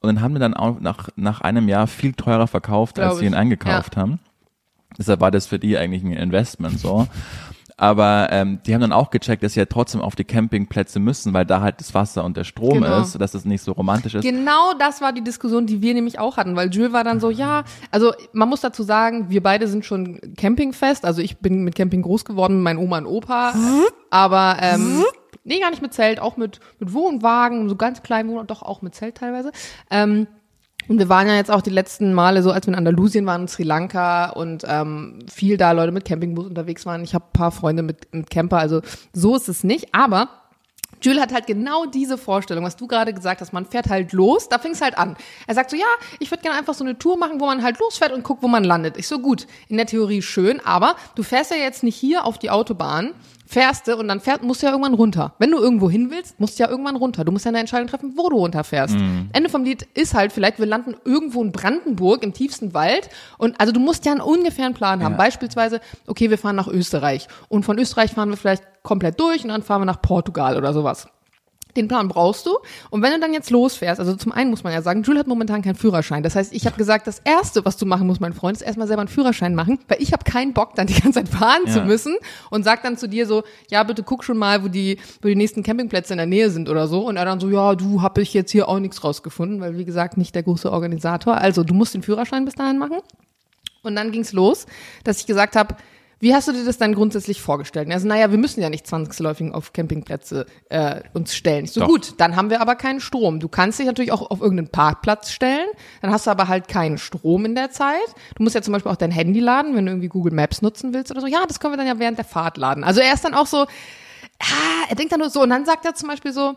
und dann haben wir dann auch nach, nach einem Jahr viel teurer verkauft, als Glaub sie ihn eingekauft haben. Deshalb war das für die eigentlich ein Investment so. Aber ähm, die haben dann auch gecheckt, dass sie ja trotzdem auf die Campingplätze müssen, weil da halt das Wasser und der Strom Genau. ist, dass es nicht so romantisch ist. Genau das war die Diskussion, die wir nämlich auch hatten, weil Jules war dann so, ja, also man muss dazu sagen, wir beide sind schon campingfest, also ich bin mit Camping groß geworden, mein Oma und Opa, aber ähm, nee, gar nicht mit Zelt, auch mit, mit Wohnwagen, so ganz kleinen Wohnwagen, doch auch mit Zelt teilweise. Ähm, und wir waren ja jetzt auch die letzten Male so, als wir in Andalusien waren, in Sri Lanka und ähm, viel da Leute mit Campingbus unterwegs waren. Ich habe paar Freunde mit, mit Camper, also so ist es nicht. Aber Jules hat halt genau diese Vorstellung, was du gerade gesagt hast. Man fährt halt los, da fing es halt an. Er sagt so, ja, ich würde gerne einfach so eine Tour machen, wo man halt losfährt und guckt, wo man landet. Ich so, gut, in der Theorie schön, aber du fährst ja jetzt nicht hier auf die Autobahn, fährst du und dann fährt, musst du ja irgendwann runter. Wenn du irgendwo hin willst, musst du ja irgendwann runter. Du musst ja eine Entscheidung treffen, wo du runterfährst. Ende vom Lied ist halt vielleicht, wir landen irgendwo in Brandenburg im tiefsten Wald und also du musst ja einen ungefähren Plan haben. Ja. Beispielsweise, okay, wir fahren nach Österreich und von Österreich fahren wir vielleicht komplett durch und dann fahren wir nach Portugal oder sowas. Den Plan brauchst du. Und wenn du dann jetzt losfährst, also zum einen muss man ja sagen, Jules hat momentan keinen Führerschein. Das heißt, ich habe gesagt, das Erste, was du machen musst, mein Freund, ist erstmal selber einen Führerschein machen, weil ich habe keinen Bock, dann die ganze Zeit fahren zu Ja. müssen und sag dann zu dir so, ja, bitte guck schon mal, wo die, wo die nächsten Campingplätze in der Nähe sind oder so. Und er dann so, ja, du, hab ich jetzt hier auch nichts rausgefunden, weil wie gesagt, nicht der große Organisator. Also du musst den Führerschein bis dahin machen. Und dann ging's los, dass ich gesagt habe, wie hast du dir das dann grundsätzlich vorgestellt? Also, naja, wir müssen ja nicht zwangsläufig auf Campingplätze äh, uns stellen. Ich so, Doch. gut, dann haben wir aber keinen Strom. Du kannst dich natürlich auch auf irgendeinen Parkplatz stellen, dann hast du aber halt keinen Strom in der Zeit. Du musst ja zum Beispiel auch dein Handy laden, wenn du irgendwie Google Maps nutzen willst oder so. Ja, das können wir dann ja während der Fahrt laden. Also er ist dann auch so, ah, er denkt dann nur so, und dann sagt er zum Beispiel so,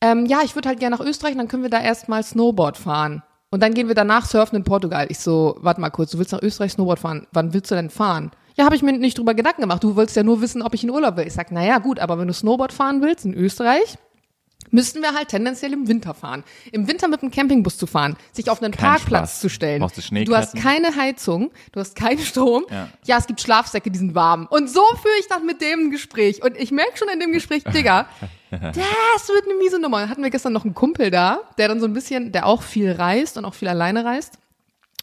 ähm, ja, ich würde halt gerne nach Österreich, dann können wir da erstmal Snowboard fahren. Und dann gehen wir danach surfen in Portugal. Ich so, warte mal kurz, du willst nach Österreich Snowboard fahren. Wann willst du denn fahren? Ja, habe ich mir nicht drüber Gedanken gemacht. Du wolltest ja nur wissen, ob ich in Urlaub will. Ich sag, naja, gut, aber wenn du Snowboard fahren willst in Österreich, müssten wir halt tendenziell im Winter fahren. Im Winter mit dem Campingbus zu fahren, sich auf einen Kein Parkplatz Spaß. zu stellen. Brauchst du du hast keine Heizung, du hast keinen Strom. Ja. ja, es gibt Schlafsäcke, die sind warm. Und so führe ich dann mit dem ein Gespräch. Und ich merke schon in dem Gespräch, Digga, das wird eine miese Nummer. Hatten wir gestern noch einen Kumpel da, der dann so ein bisschen, der auch viel reist und auch viel alleine reist.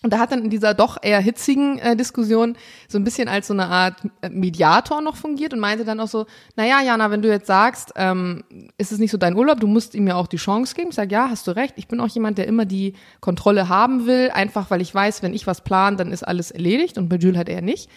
Und da hat dann in dieser doch eher hitzigen äh, Diskussion so ein bisschen als so eine Art äh, Mediator noch fungiert und meinte dann auch so, naja, Jana, wenn du jetzt sagst, ähm, ist es nicht so dein Urlaub, du musst ihm ja auch die Chance geben. Ich sage, ja, hast du recht. Ich bin auch jemand, der immer die Kontrolle haben will, einfach weil ich weiß, wenn ich was plan, dann ist alles erledigt und bei Jules halt eher nicht.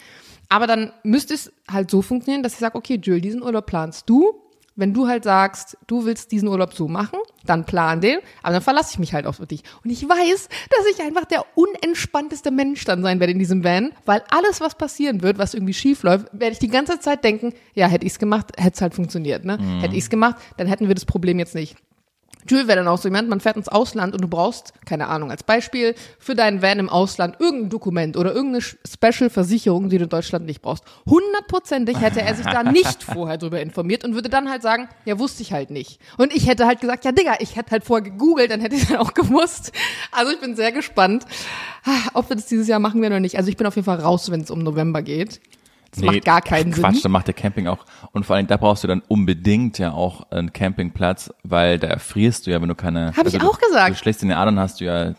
Aber dann müsste es halt so funktionieren, dass ich sage, okay, Jules, diesen Urlaub planst du. Wenn du halt sagst, du willst diesen Urlaub so machen, dann plan den, aber dann verlasse ich mich halt auf dich. Und ich weiß, dass ich einfach der unentspannteste Mensch dann sein werde in diesem Van, weil alles, was passieren wird, was irgendwie schief läuft, werde ich die ganze Zeit denken, ja, hätte ich's gemacht, hätte es halt funktioniert, ne? Hätte ich's gemacht, dann hätten wir das Problem jetzt nicht. Jules wäre dann auch so jemand, man fährt ins Ausland und du brauchst, keine Ahnung, als Beispiel für deinen Van im Ausland irgendein Dokument oder irgendeine Special-Versicherung, die du in Deutschland nicht brauchst. Hundertprozentig hätte er sich da nicht vorher drüber informiert und würde dann halt sagen, ja, wusste ich halt nicht. Und ich hätte halt gesagt, ja, Digga, ich hätte halt vorher gegoogelt, dann hätte ich dann auch gewusst. Also ich bin sehr gespannt, ob wir das dieses Jahr machen werden oder nicht. Also ich bin auf jeden Fall raus, wenn es um November geht. Das macht gar keinen Quatsch, Sinn. dann macht der Camping auch. Und vor allem, da brauchst du dann unbedingt ja auch einen Campingplatz, weil da erfrierst du ja, wenn du keine. Hab ich du, auch gesagt. Du schlägst in den Adern, hast du ja äh,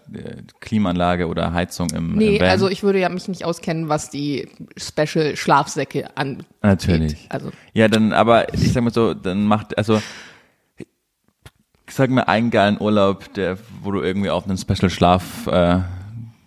Klimaanlage oder Heizung im, Nee, im also ich würde ja mich nicht auskennen, was die Special-Schlafsäcke angeht. Natürlich. Also Ja, dann, aber ich sag mal so, dann macht, also, sag mir einen geilen Urlaub, der, wo du irgendwie auf einen Special Schlaf, äh,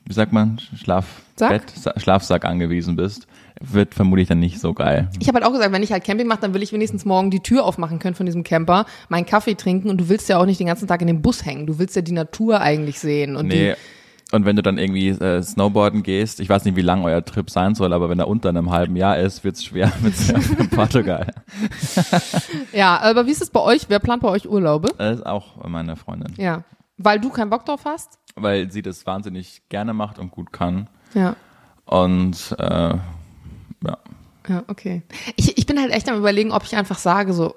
wie sagt man, Schlafbett, Sa- Schlafsack angewiesen bist, wird vermutlich dann nicht so geil. Ich habe halt auch gesagt, wenn ich halt Camping mache, dann will ich wenigstens morgen die Tür aufmachen können von diesem Camper, meinen Kaffee trinken und du willst ja auch nicht den ganzen Tag in dem Bus hängen. Du willst ja die Natur eigentlich sehen und Nee. die Und wenn du dann irgendwie äh, Snowboarden gehst, ich weiß nicht, wie lang euer Trip sein soll, aber wenn er unter einem halben Jahr ist, wird's schwer mit Portugal. Ja, aber wie ist es bei euch? Wer plant bei euch Urlaube? Das ist auch meine Freundin, Ja, weil du keinen Bock drauf hast? weil sie das wahnsinnig gerne macht und gut kann. Ja. Und äh, ja, okay. Ich, ich bin halt echt am überlegen, ob ich einfach sage so,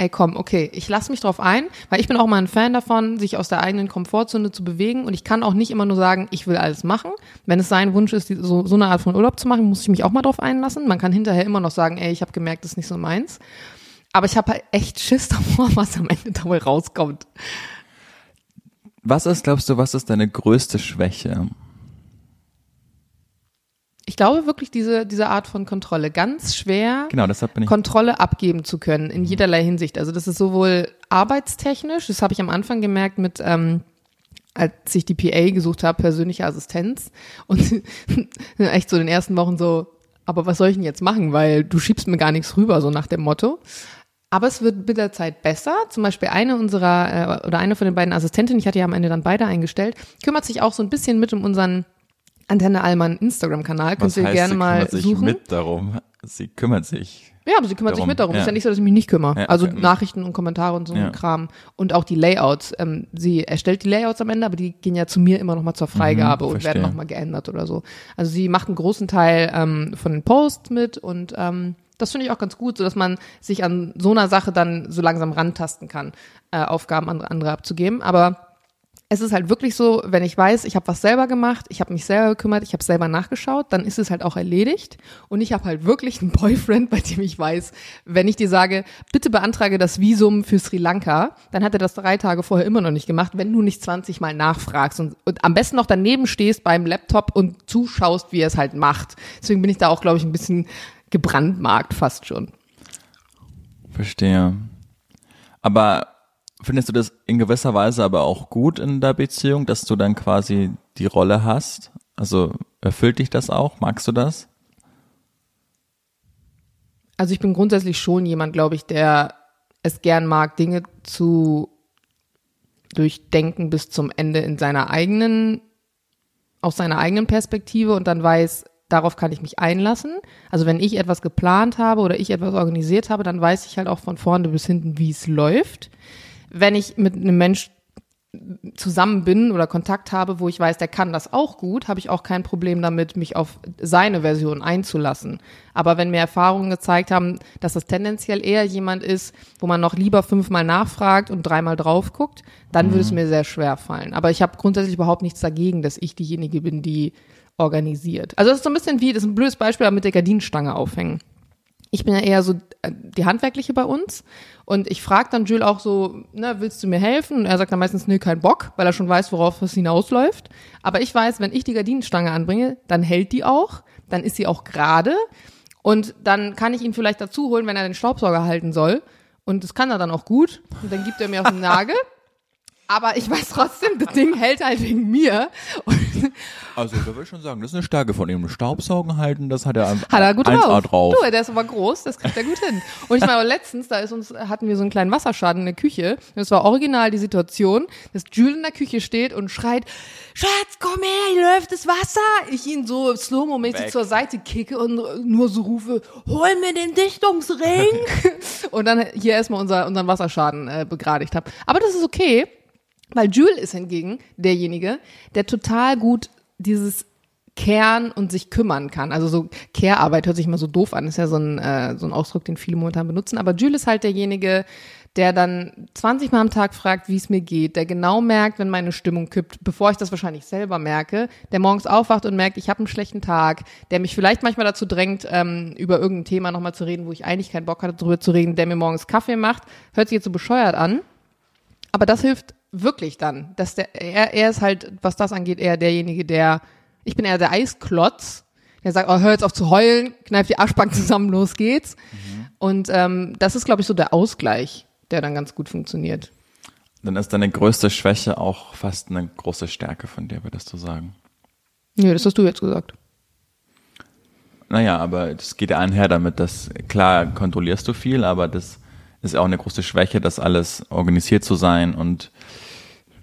ey komm, okay, ich lasse mich drauf ein, weil ich bin auch mal ein Fan davon, sich aus der eigenen Komfortzone zu bewegen und ich kann auch nicht immer nur sagen, ich will alles machen. Wenn es sein Wunsch ist, so, so eine Art von Urlaub zu machen, muss ich mich auch mal drauf einlassen. Man kann hinterher immer noch sagen, ey, ich habe gemerkt, das ist nicht so meins. Aber ich habe halt echt Schiss davor, was am Ende dabei rauskommt. Was ist, glaubst du, was ist deine größte Schwäche? Ich glaube wirklich diese, diese Art von Kontrolle. Ganz schwer, Genau, deshalb bin ich. Kontrolle abgeben zu können in jederlei Hinsicht. Also das ist sowohl arbeitstechnisch, das habe ich am Anfang gemerkt mit, ähm, als ich die PA gesucht habe, persönliche Assistenz und echt so in den ersten Wochen so, aber was soll ich denn jetzt machen, weil du schiebst mir gar nichts rüber, so nach dem Motto. Aber es wird mit der Zeit besser. Zum Beispiel eine unserer äh, oder eine von den beiden Assistentinnen, ich hatte ja am Ende dann beide eingestellt, kümmert sich auch so ein bisschen mit um unseren Antenne Allmann Instagram-Kanal. Könnt ihr heißt, gerne sie mal kümmert sich mit darum. Sie kümmert sich. Ja, aber sie kümmert sich Darum, mit darum. ja. Ist ja nicht so, dass ich mich nicht kümmere. Ja, also okay. Nachrichten und Kommentare und so Ja. ein Kram. Und auch die Layouts. Ähm, sie erstellt die Layouts am Ende, aber die gehen ja zu mir immer nochmal zur Freigabe und Mhm, verstehe. werden nochmal geändert oder so. Also sie macht einen großen Teil ähm, von den Posts mit und ähm, das finde ich auch ganz gut, so dass man sich an so einer Sache dann so langsam rantasten kann, äh, Aufgaben an andere abzugeben. Aber es ist halt wirklich so, wenn ich weiß, ich habe was selber gemacht, ich habe mich selber gekümmert, ich habe selber nachgeschaut, dann ist es halt auch erledigt. Und ich habe halt wirklich einen Boyfriend, bei dem ich weiß, wenn ich dir sage, bitte beantrage das Visum für Sri Lanka, dann hat er das drei Tage vorher immer noch nicht gemacht, wenn du nicht 20 Mal nachfragst und, und am besten noch daneben stehst beim Laptop und zuschaust, wie er es halt macht. Deswegen bin ich da auch, glaube ich, ein bisschen gebrandmarkt fast schon. Verstehe. Aber findest du das in gewisser Weise aber auch gut in der Beziehung, dass du dann quasi die Rolle hast? Also erfüllt dich das auch? Magst du das? Also ich bin grundsätzlich schon jemand, glaube ich, der es gern mag, Dinge zu durchdenken bis zum Ende in seiner eigenen, aus seiner eigenen Perspektive und dann weiß, darauf kann ich mich einlassen. Also wenn ich etwas geplant habe oder ich etwas organisiert habe, dann weiß ich halt auch von vorne bis hinten, wie es läuft. Wenn ich mit einem Mensch zusammen bin oder Kontakt habe, wo ich weiß, der kann das auch gut, habe ich auch kein Problem damit, mich auf seine Version einzulassen. Aber wenn mir Erfahrungen gezeigt haben, dass das tendenziell eher jemand ist, wo man noch lieber fünfmal nachfragt und dreimal drauf guckt, dann würde es mir sehr schwer fallen. Aber ich habe grundsätzlich überhaupt nichts dagegen, dass ich diejenige bin, die organisiert. Also das ist so ein bisschen wie, das ist ein blödes Beispiel, aber mit der Gardinenstange aufhängen. Ich bin ja eher so äh, die Handwerkliche bei uns und ich frage dann Jules auch so, ne, willst du mir helfen? Und er sagt dann meistens, nee, kein Bock, weil er schon weiß, worauf es hinausläuft. Aber ich weiß, wenn ich die Gardinenstange anbringe, dann hält die auch, dann ist sie auch gerade und dann kann ich ihn vielleicht dazu holen, wenn er den Staubsauger halten soll. Und das kann er dann auch gut. Und dann gibt er mir auf den Nagel. Aber ich weiß trotzdem, das Ding hält halt wegen mir. Und Also, da würde ich schon sagen, das ist eine Stärke von ihm. Staubsaugen halten, das hat er, Hat er gut 1A drauf. drauf. Du, der ist aber groß, das kriegt er gut hin. Und ich meine, letztens, da ist uns, hatten wir so einen kleinen Wasserschaden in der Küche. Und es war original die Situation, dass Jules in der Küche steht und schreit, Schatz, komm her, hier läuft das Wasser. Ich ihn so slow-mo-mäßig zur Seite kicke und nur so rufe, hol mir den Dichtungsring. und dann hier erstmal unser, unseren Wasserschaden äh, begradigt habe. Aber das ist okay, weil Jules ist hingegen derjenige, der total gut dieses Kern und sich kümmern kann. Also so Care-Arbeit hört sich immer so doof an, ist ja so ein, äh, so ein Ausdruck, den viele momentan benutzen. Aber Jules ist halt derjenige, der dann 20 Mal am Tag fragt, wie es mir geht, der genau merkt, wenn meine Stimmung kippt, bevor ich das wahrscheinlich selber merke, der morgens aufwacht und merkt, ich habe einen schlechten Tag, der mich vielleicht manchmal dazu drängt, ähm, über irgendein Thema nochmal zu reden, wo ich eigentlich keinen Bock hatte, darüber zu reden, der mir morgens Kaffee macht, hört sich jetzt so bescheuert an. Aber das hilft wirklich dann. Dass der, er, er ist halt, was das angeht, eher derjenige, der, ich bin eher der Eisklotz, der sagt, oh, hör jetzt auf zu heulen, kneif die Arschbacken zusammen, los geht's. Und ähm, das ist, glaube ich, so der Ausgleich, der dann ganz gut funktioniert. Dann ist deine größte Schwäche auch fast eine große Stärke von dir, würdest du sagen. Nö, das hast du jetzt gesagt. Naja, aber das geht ja einher damit, dass klar kontrollierst du viel, aber das ist ja auch eine große Schwäche, das alles organisiert zu sein und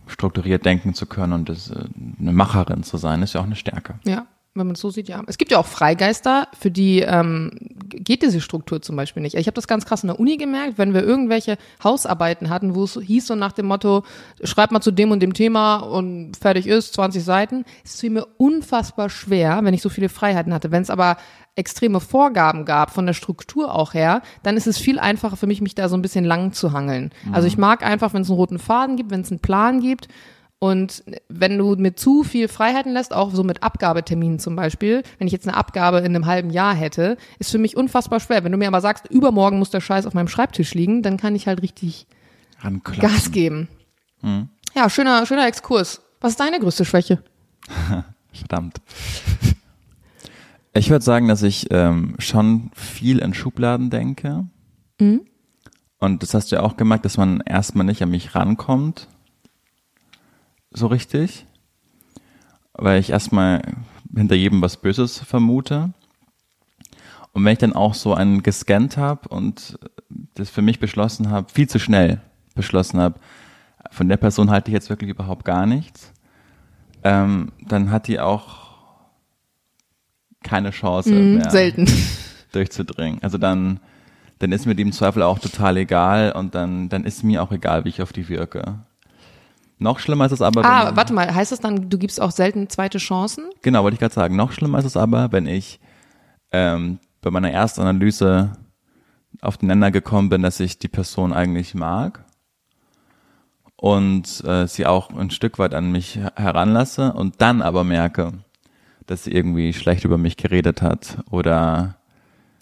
strukturiert denken zu können und das, äh, eine Macherin zu sein, ist ja auch eine Stärke. Ja, wenn man es so sieht, ja. Es gibt ja auch Freigeister, für die ähm, geht diese Struktur zum Beispiel nicht. Ich habe das ganz krass in der Uni gemerkt, wenn wir irgendwelche Hausarbeiten hatten, wo es hieß so nach dem Motto, schreib mal zu dem und dem Thema und fertig ist, 20 Seiten, es fiel mir unfassbar schwer, wenn ich so viele Freiheiten hatte. Wenn es aber extreme Vorgaben gab, von der Struktur auch her, dann ist es viel einfacher für mich, mich da so ein bisschen lang zu hangeln. Also ich mag einfach, wenn es einen roten Faden gibt, wenn es einen Plan gibt. Und wenn du mir zu viel Freiheiten lässt, auch so mit Abgabeterminen zum Beispiel, wenn ich jetzt eine Abgabe in einem halben Jahr hätte, ist für mich unfassbar schwer. Wenn du mir aber sagst, übermorgen muss der Scheiß auf meinem Schreibtisch liegen, dann kann ich halt richtig Ranklopfen. Gas geben. Ja, schöner, schöner Exkurs. Was ist deine größte Schwäche? Verdammt. Ich würde sagen, dass ich ähm, schon viel in Schubladen denke. Und das hast du ja auch gemerkt, dass man erstmal nicht an mich rankommt. So richtig. Weil ich erstmal hinter jedem was Böses vermute. Und wenn ich dann auch so einen gescannt habe und das für mich beschlossen habe, viel zu schnell beschlossen habe, von der Person halte ich jetzt wirklich überhaupt gar nichts, ähm, dann hat die auch keine Chance Mhm, mehr selten. durchzudringen. Also dann, dann ist mir die im Zweifel auch total egal und dann, dann ist mir auch egal, wie ich auf die wirke. Noch schlimmer ist es aber, Ah, wenn, warte mal, heißt das dann, du gibst auch selten zweite Chancen? genau, wollte ich gerade sagen, noch schlimmer ist es aber, wenn ich ähm, bei meiner ersten Analyse auf den Nenner gekommen bin, dass ich die Person eigentlich mag und äh, sie auch ein Stück weit an mich heranlasse und dann aber merke, dass sie irgendwie schlecht über mich geredet hat oder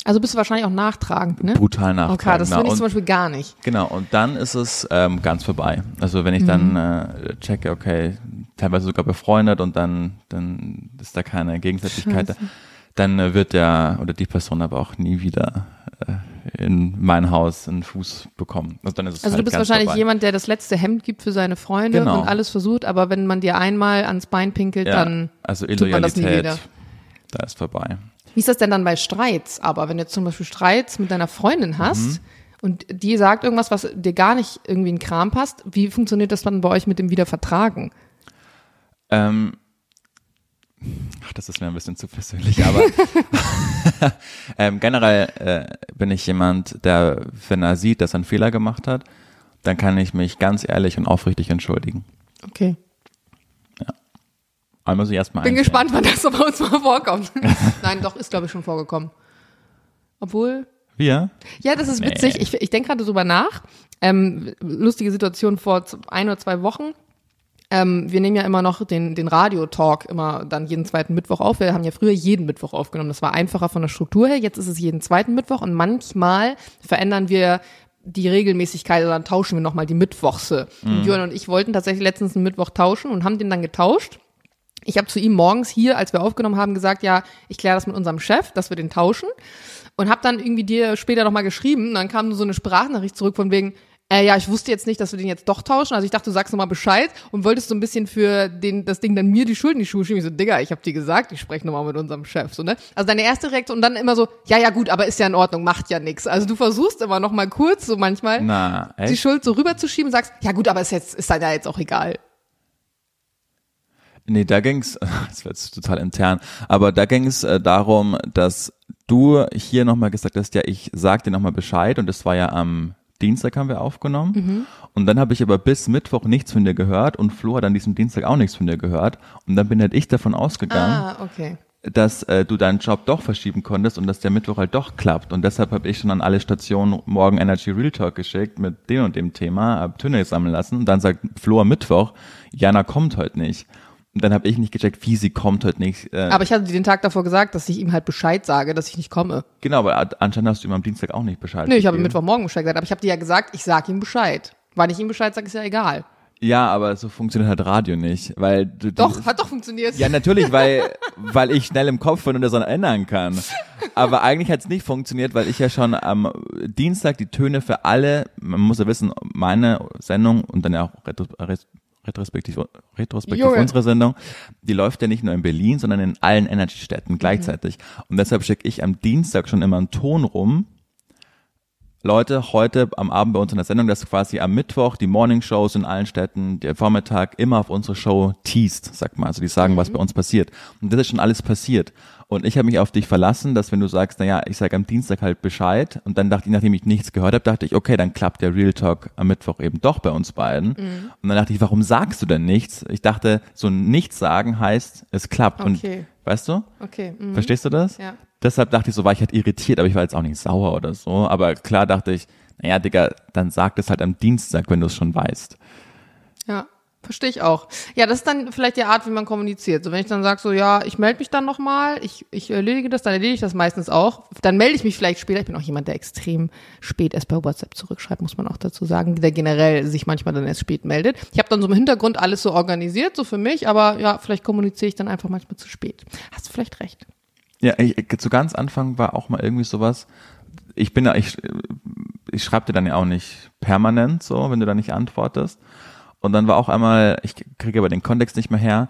Also bist du wahrscheinlich auch nachtragend, ne? brutal nachtragend. Okay, das will ich Und- zum Beispiel gar nicht. Genau, und dann ist es ähm, ganz vorbei. Also wenn ich dann äh, checke, okay, teilweise sogar befreundet und dann, dann ist da keine Gegenseitigkeit, Scheiße. dann äh, wird der oder die Person aber auch nie wieder äh, in mein Haus einen Fuß bekommen. Also dann ist es Also halt du bist wahrscheinlich vorbei. jemand, der das letzte Hemd gibt für seine Freunde Genau. und alles versucht, aber wenn man dir einmal ans Bein pinkelt, ja, dann also tut man das nie wieder. da ist vorbei. Wie ist das denn dann bei Streits? Aber wenn du jetzt zum Beispiel Streits mit deiner Freundin hast Mhm. und die sagt irgendwas, was dir gar nicht irgendwie in Kram passt, wie funktioniert das dann bei euch mit dem Wiedervertragen? Ähm, ach, das ist mir ein bisschen zu persönlich, aber ähm, generell äh, bin ich jemand, der, wenn er sieht, dass er einen Fehler gemacht hat, dann kann ich mich ganz ehrlich und aufrichtig entschuldigen. Okay. Aber muss ich erstmal Bin einsehen. gespannt, wann das so bei uns mal vorkommt. Nein, doch, ist glaube ich schon vorgekommen. Obwohl, Wir? Ja, das ist Nee. witzig. Ich, ich denke gerade drüber nach. Ähm, lustige Situation vor ein oder zwei Wochen. Ähm, wir nehmen ja immer noch den, den Radio-Talk immer dann jeden zweiten Mittwoch auf. Wir haben ja früher jeden Mittwoch aufgenommen. Das war einfacher von der Struktur her. Jetzt ist es jeden zweiten Mittwoch und manchmal verändern wir die Regelmäßigkeit oder dann tauschen wir nochmal die Mittwochse. Und Jörn und ich wollten tatsächlich letztens einen Mittwoch tauschen und haben den dann getauscht. Ich habe zu ihm morgens hier, als wir aufgenommen haben, gesagt, ja, ich kläre das mit unserem Chef, dass wir den tauschen. Und habe dann irgendwie dir später nochmal geschrieben. Und dann kam so eine Sprachnachricht zurück von wegen, äh, ja, ich wusste jetzt nicht, dass wir den jetzt doch tauschen. Also ich dachte, du sagst nochmal Bescheid und wolltest so ein bisschen für den, das Ding dann mir die Schuld in die Schuhe schieben. Ich so, Digga, ich habe dir gesagt, ich spreche nochmal mit unserem Chef. So, ne? Also deine erste Reaktion und dann immer so, ja, ja gut, aber ist ja in Ordnung, macht ja nix. Also du versuchst immer nochmal kurz so manchmal Na, die? Schuld so rüberzuschieben und sagst, ja gut, aber ist jetzt, ist dann ja jetzt auch egal. Nee, da ging's, das wird jetzt total intern, aber da ging's äh, darum, dass du hier nochmal gesagt hast, ja, ich sag dir nochmal Bescheid und das war ja am Dienstag haben wir aufgenommen Mhm. und dann habe ich aber bis Mittwoch nichts von dir gehört und Flo hat an diesem Dienstag auch nichts von dir gehört und dann bin halt ich davon ausgegangen, Ah, okay. dass äh, du deinen Job doch verschieben konntest und dass der Mittwoch halt doch klappt. Und deshalb habe ich schon an alle Stationen morgen Energy Real Talk geschickt mit dem und dem Thema, hab Töne sammeln lassen. Und dann sagt Flo am Mittwoch, Jana kommt heute nicht. Und dann habe ich nicht gecheckt, wie sie kommt heute nicht. Äh, Aber ich hatte dir den Tag davor gesagt, dass ich ihm halt Bescheid sage, dass ich nicht komme. genau, aber anscheinend hast du ihm am Dienstag auch nicht Bescheid Nö, ich habe ihm. Mittwochmorgen Bescheid gesagt, aber ich habe dir ja gesagt, ich sag ihm Bescheid. Wann ich ihm Bescheid sage, ist ja egal. Ja, aber so funktioniert halt Radio nicht, weil du Doch, du, hat doch funktioniert. Ja, natürlich, weil, weil ich schnell im Kopf bin und das dann ändern kann. Aber eigentlich hat es nicht funktioniert, weil ich ja schon am Dienstag die Töne für alle, man muss ja wissen, meine Sendung und dann ja auch retrospektiv, retrospektiv Junge. unsere Sendung, die läuft ja nicht nur in Berlin, sondern in allen Energy-Städten gleichzeitig. Und deshalb schicke ich am Dienstag schon immer einen Ton rum, Leute, heute am Abend bei uns in der Sendung, dass quasi am Mittwoch die Morning-Shows in allen Städten, der Vormittag immer auf unsere Show teast, sag mal. Also die sagen, was bei uns passiert. Und das ist schon alles passiert. Und ich habe mich auf dich verlassen, dass wenn du sagst, naja, ich sage am Dienstag halt Bescheid und dann dachte ich, nachdem ich nichts gehört habe, dachte ich, okay, dann klappt der Real Talk am Mittwoch eben doch bei uns beiden. Und dann dachte ich, warum sagst du denn nichts? Ich dachte, so ein Nichts sagen heißt, es klappt. Okay. Und weißt du? Okay. mhm. Verstehst du das? Ja. deshalb dachte ich so, war ich halt irritiert, aber ich war jetzt auch nicht sauer oder so. Aber klar dachte ich, naja, Digga, dann sag das halt am Dienstag, wenn du es schon weißt. Ja. Verstehe ich auch. Ja, das ist dann vielleicht die Art, wie man kommuniziert. So, wenn ich dann sage, so, ja, ich melde mich dann nochmal, ich, ich erledige das, dann erledige ich das meistens auch. Dann melde ich mich vielleicht später. Ich bin auch jemand, der extrem spät erst bei WhatsApp zurückschreibt, muss man auch dazu sagen, der generell sich manchmal dann erst spät meldet. Ich habe dann so im Hintergrund alles so organisiert, so für mich, aber ja, vielleicht kommuniziere ich dann einfach manchmal zu spät. Hast du vielleicht recht. Ja, ich, zu ganz Anfang war auch mal irgendwie sowas, ich bin ich, ich schreibe dir dann ja auch nicht permanent so, wenn du da nicht antwortest. Und dann war auch einmal, ich kriege aber den Kontext nicht mehr her,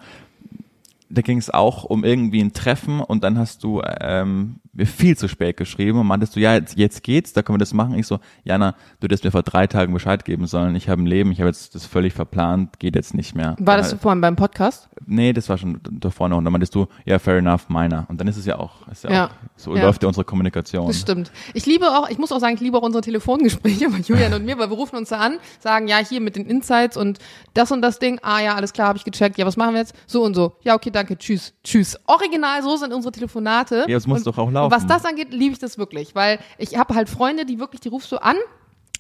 da ging es auch um irgendwie ein Treffen und dann hast du ähm, viel zu spät geschrieben und meintest du, ja, jetzt, jetzt geht's, da können wir das machen. Ich so, Jana, du hättest mir vor drei Tagen Bescheid geben sollen. Ich habe ein Leben, ich habe jetzt das völlig verplant, geht jetzt nicht mehr. War das vorhin beim Podcast? Nee, das war schon da vorne und dann meintest du, ja, fair enough, meiner. Und dann ist es ja auch, ist ja, Ja. auch so Ja. läuft ja unsere Kommunikation. Das stimmt. Ich liebe auch, ich muss auch sagen, ich liebe auch unsere Telefongespräche bei Julian und mir, weil wir rufen uns da an, sagen, ja, hier mit den Insights und das und das Ding, ah ja, alles klar, habe ich gecheckt, ja, was machen wir jetzt? So und so. Ja, okay, danke, tschüss, tschüss. Original, so sind unsere Telefonate. Ja, es muss und doch auch laufen. Was das angeht, liebe ich das wirklich, weil ich habe halt Freunde, die wirklich, die rufst du an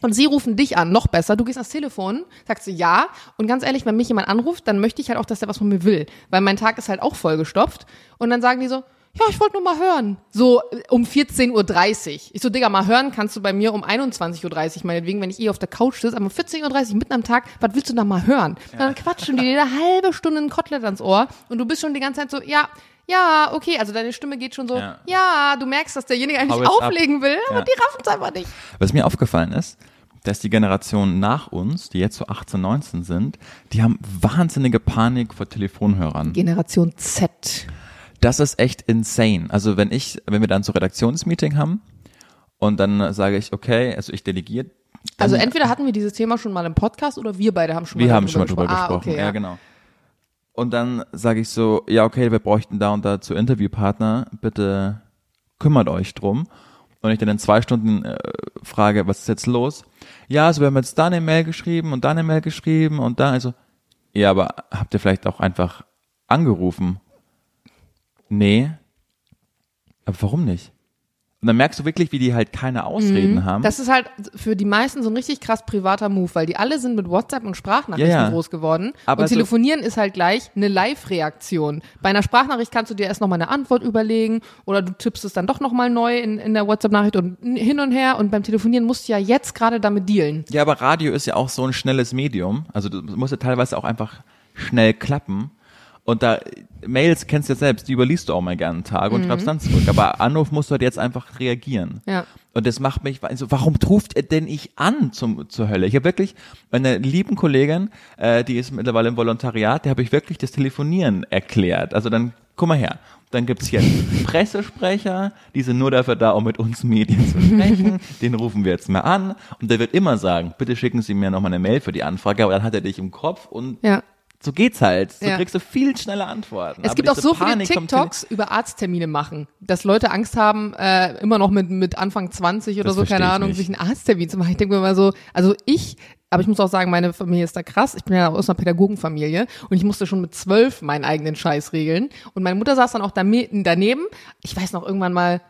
und sie rufen dich an, noch besser. Du gehst ans Telefon, sagst du ja. Und ganz ehrlich, wenn mich jemand anruft, dann möchte ich halt auch, dass der was von mir will. Weil mein Tag ist halt auch vollgestopft. Und dann sagen die so, ja, ich wollte nur mal hören. So äh, um 14.30 Uhr. Ich so, Digga, mal hören kannst du bei mir um 21.30 Uhr, meinetwegen, wenn ich eh auf der Couch sitze. Aber um 14.30 Uhr mitten am Tag, was willst du da mal hören? Und dann quatschen die dir eine halbe Stunde ein Kotelett ans Ohr. Und du bist schon die ganze Zeit so, ja, ja, okay, also deine Stimme geht schon so, Ja. ja, du merkst, dass derjenige eigentlich Hau es ab. auflegen will, aber Ja. die raffen es einfach nicht. Was mir aufgefallen ist, dass die Generation nach uns, die jetzt so 18, 19 sind, die haben wahnsinnige Panik vor Telefonhörern. Generation Z. Das ist echt insane. Also wenn ich, wenn wir dann so Redaktionsmeeting haben und dann sage ich, okay, also ich delegiere. Also entweder hatten wir dieses Thema schon mal im Podcast oder wir beide haben schon mal wir haben schon mal drüber gesprochen. gesprochen. Ah, okay, ja, ja. genau. Und dann sage ich so, ja, okay, wir bräuchten da und da zu Interviewpartner, bitte kümmert euch drum. Und ich dann in zwei Stunden äh, frage, was ist jetzt los? Ja, also wir haben jetzt da eine Mail geschrieben und da eine Mail geschrieben und da, also, ja, aber habt ihr vielleicht auch einfach angerufen? Nee. Aber warum nicht? Und dann merkst du wirklich, wie die halt keine Ausreden haben. Mhm. Das ist halt für die meisten so ein richtig krass privater Move, weil die alle sind mit WhatsApp und Sprachnachrichten Ja, ja. groß geworden. Aber und so- telefonieren ist halt gleich eine Live-Reaktion. Bei einer Sprachnachricht kannst du dir erst nochmal eine Antwort überlegen oder du tippst es dann doch nochmal neu in, in der WhatsApp-Nachricht und hin und her. Und beim Telefonieren musst du ja jetzt gerade damit dealen. Ja, aber Radio ist ja auch so ein schnelles Medium. Also du musst ja teilweise auch einfach schnell klappen. Und da Mails kennst du ja selbst, die überliest du auch mal gerne einen Tag und schreibst dann zurück. Aber Anruf musst du halt jetzt einfach reagieren. Ja. Und das macht mich, also warum ruft er denn ich an zum, zur Hölle? Ich habe wirklich meine lieben Kollegin, äh, die ist mittlerweile im Volontariat, der habe ich wirklich das Telefonieren erklärt. Also dann, guck mal her, dann gibt's hier Pressesprecher, die sind nur dafür da, um mit uns Medien zu sprechen. Den rufen wir jetzt mal an und der wird immer sagen, bitte schicken Sie mir nochmal eine Mail für die Anfrage, aber dann hat er dich im Kopf und Ja. So geht's halt. So Ja. kriegst du viel schneller Antworten. Es Aber gibt auch so viele Panik vom TikToks über Arzttermine machen, dass Leute Angst haben, äh, immer noch mit, mit Anfang 20 oder Das so, keine Ahnung, nicht. sich einen Arzttermin zu machen. Ich denke mir mal so, also ich, aber ich muss auch sagen, meine Familie ist da krass. Ich bin ja aus einer Pädagogenfamilie und ich musste schon mit zwölf meinen eigenen Scheiß regeln. Und meine Mutter saß dann auch daneben. Ich weiß noch irgendwann mal,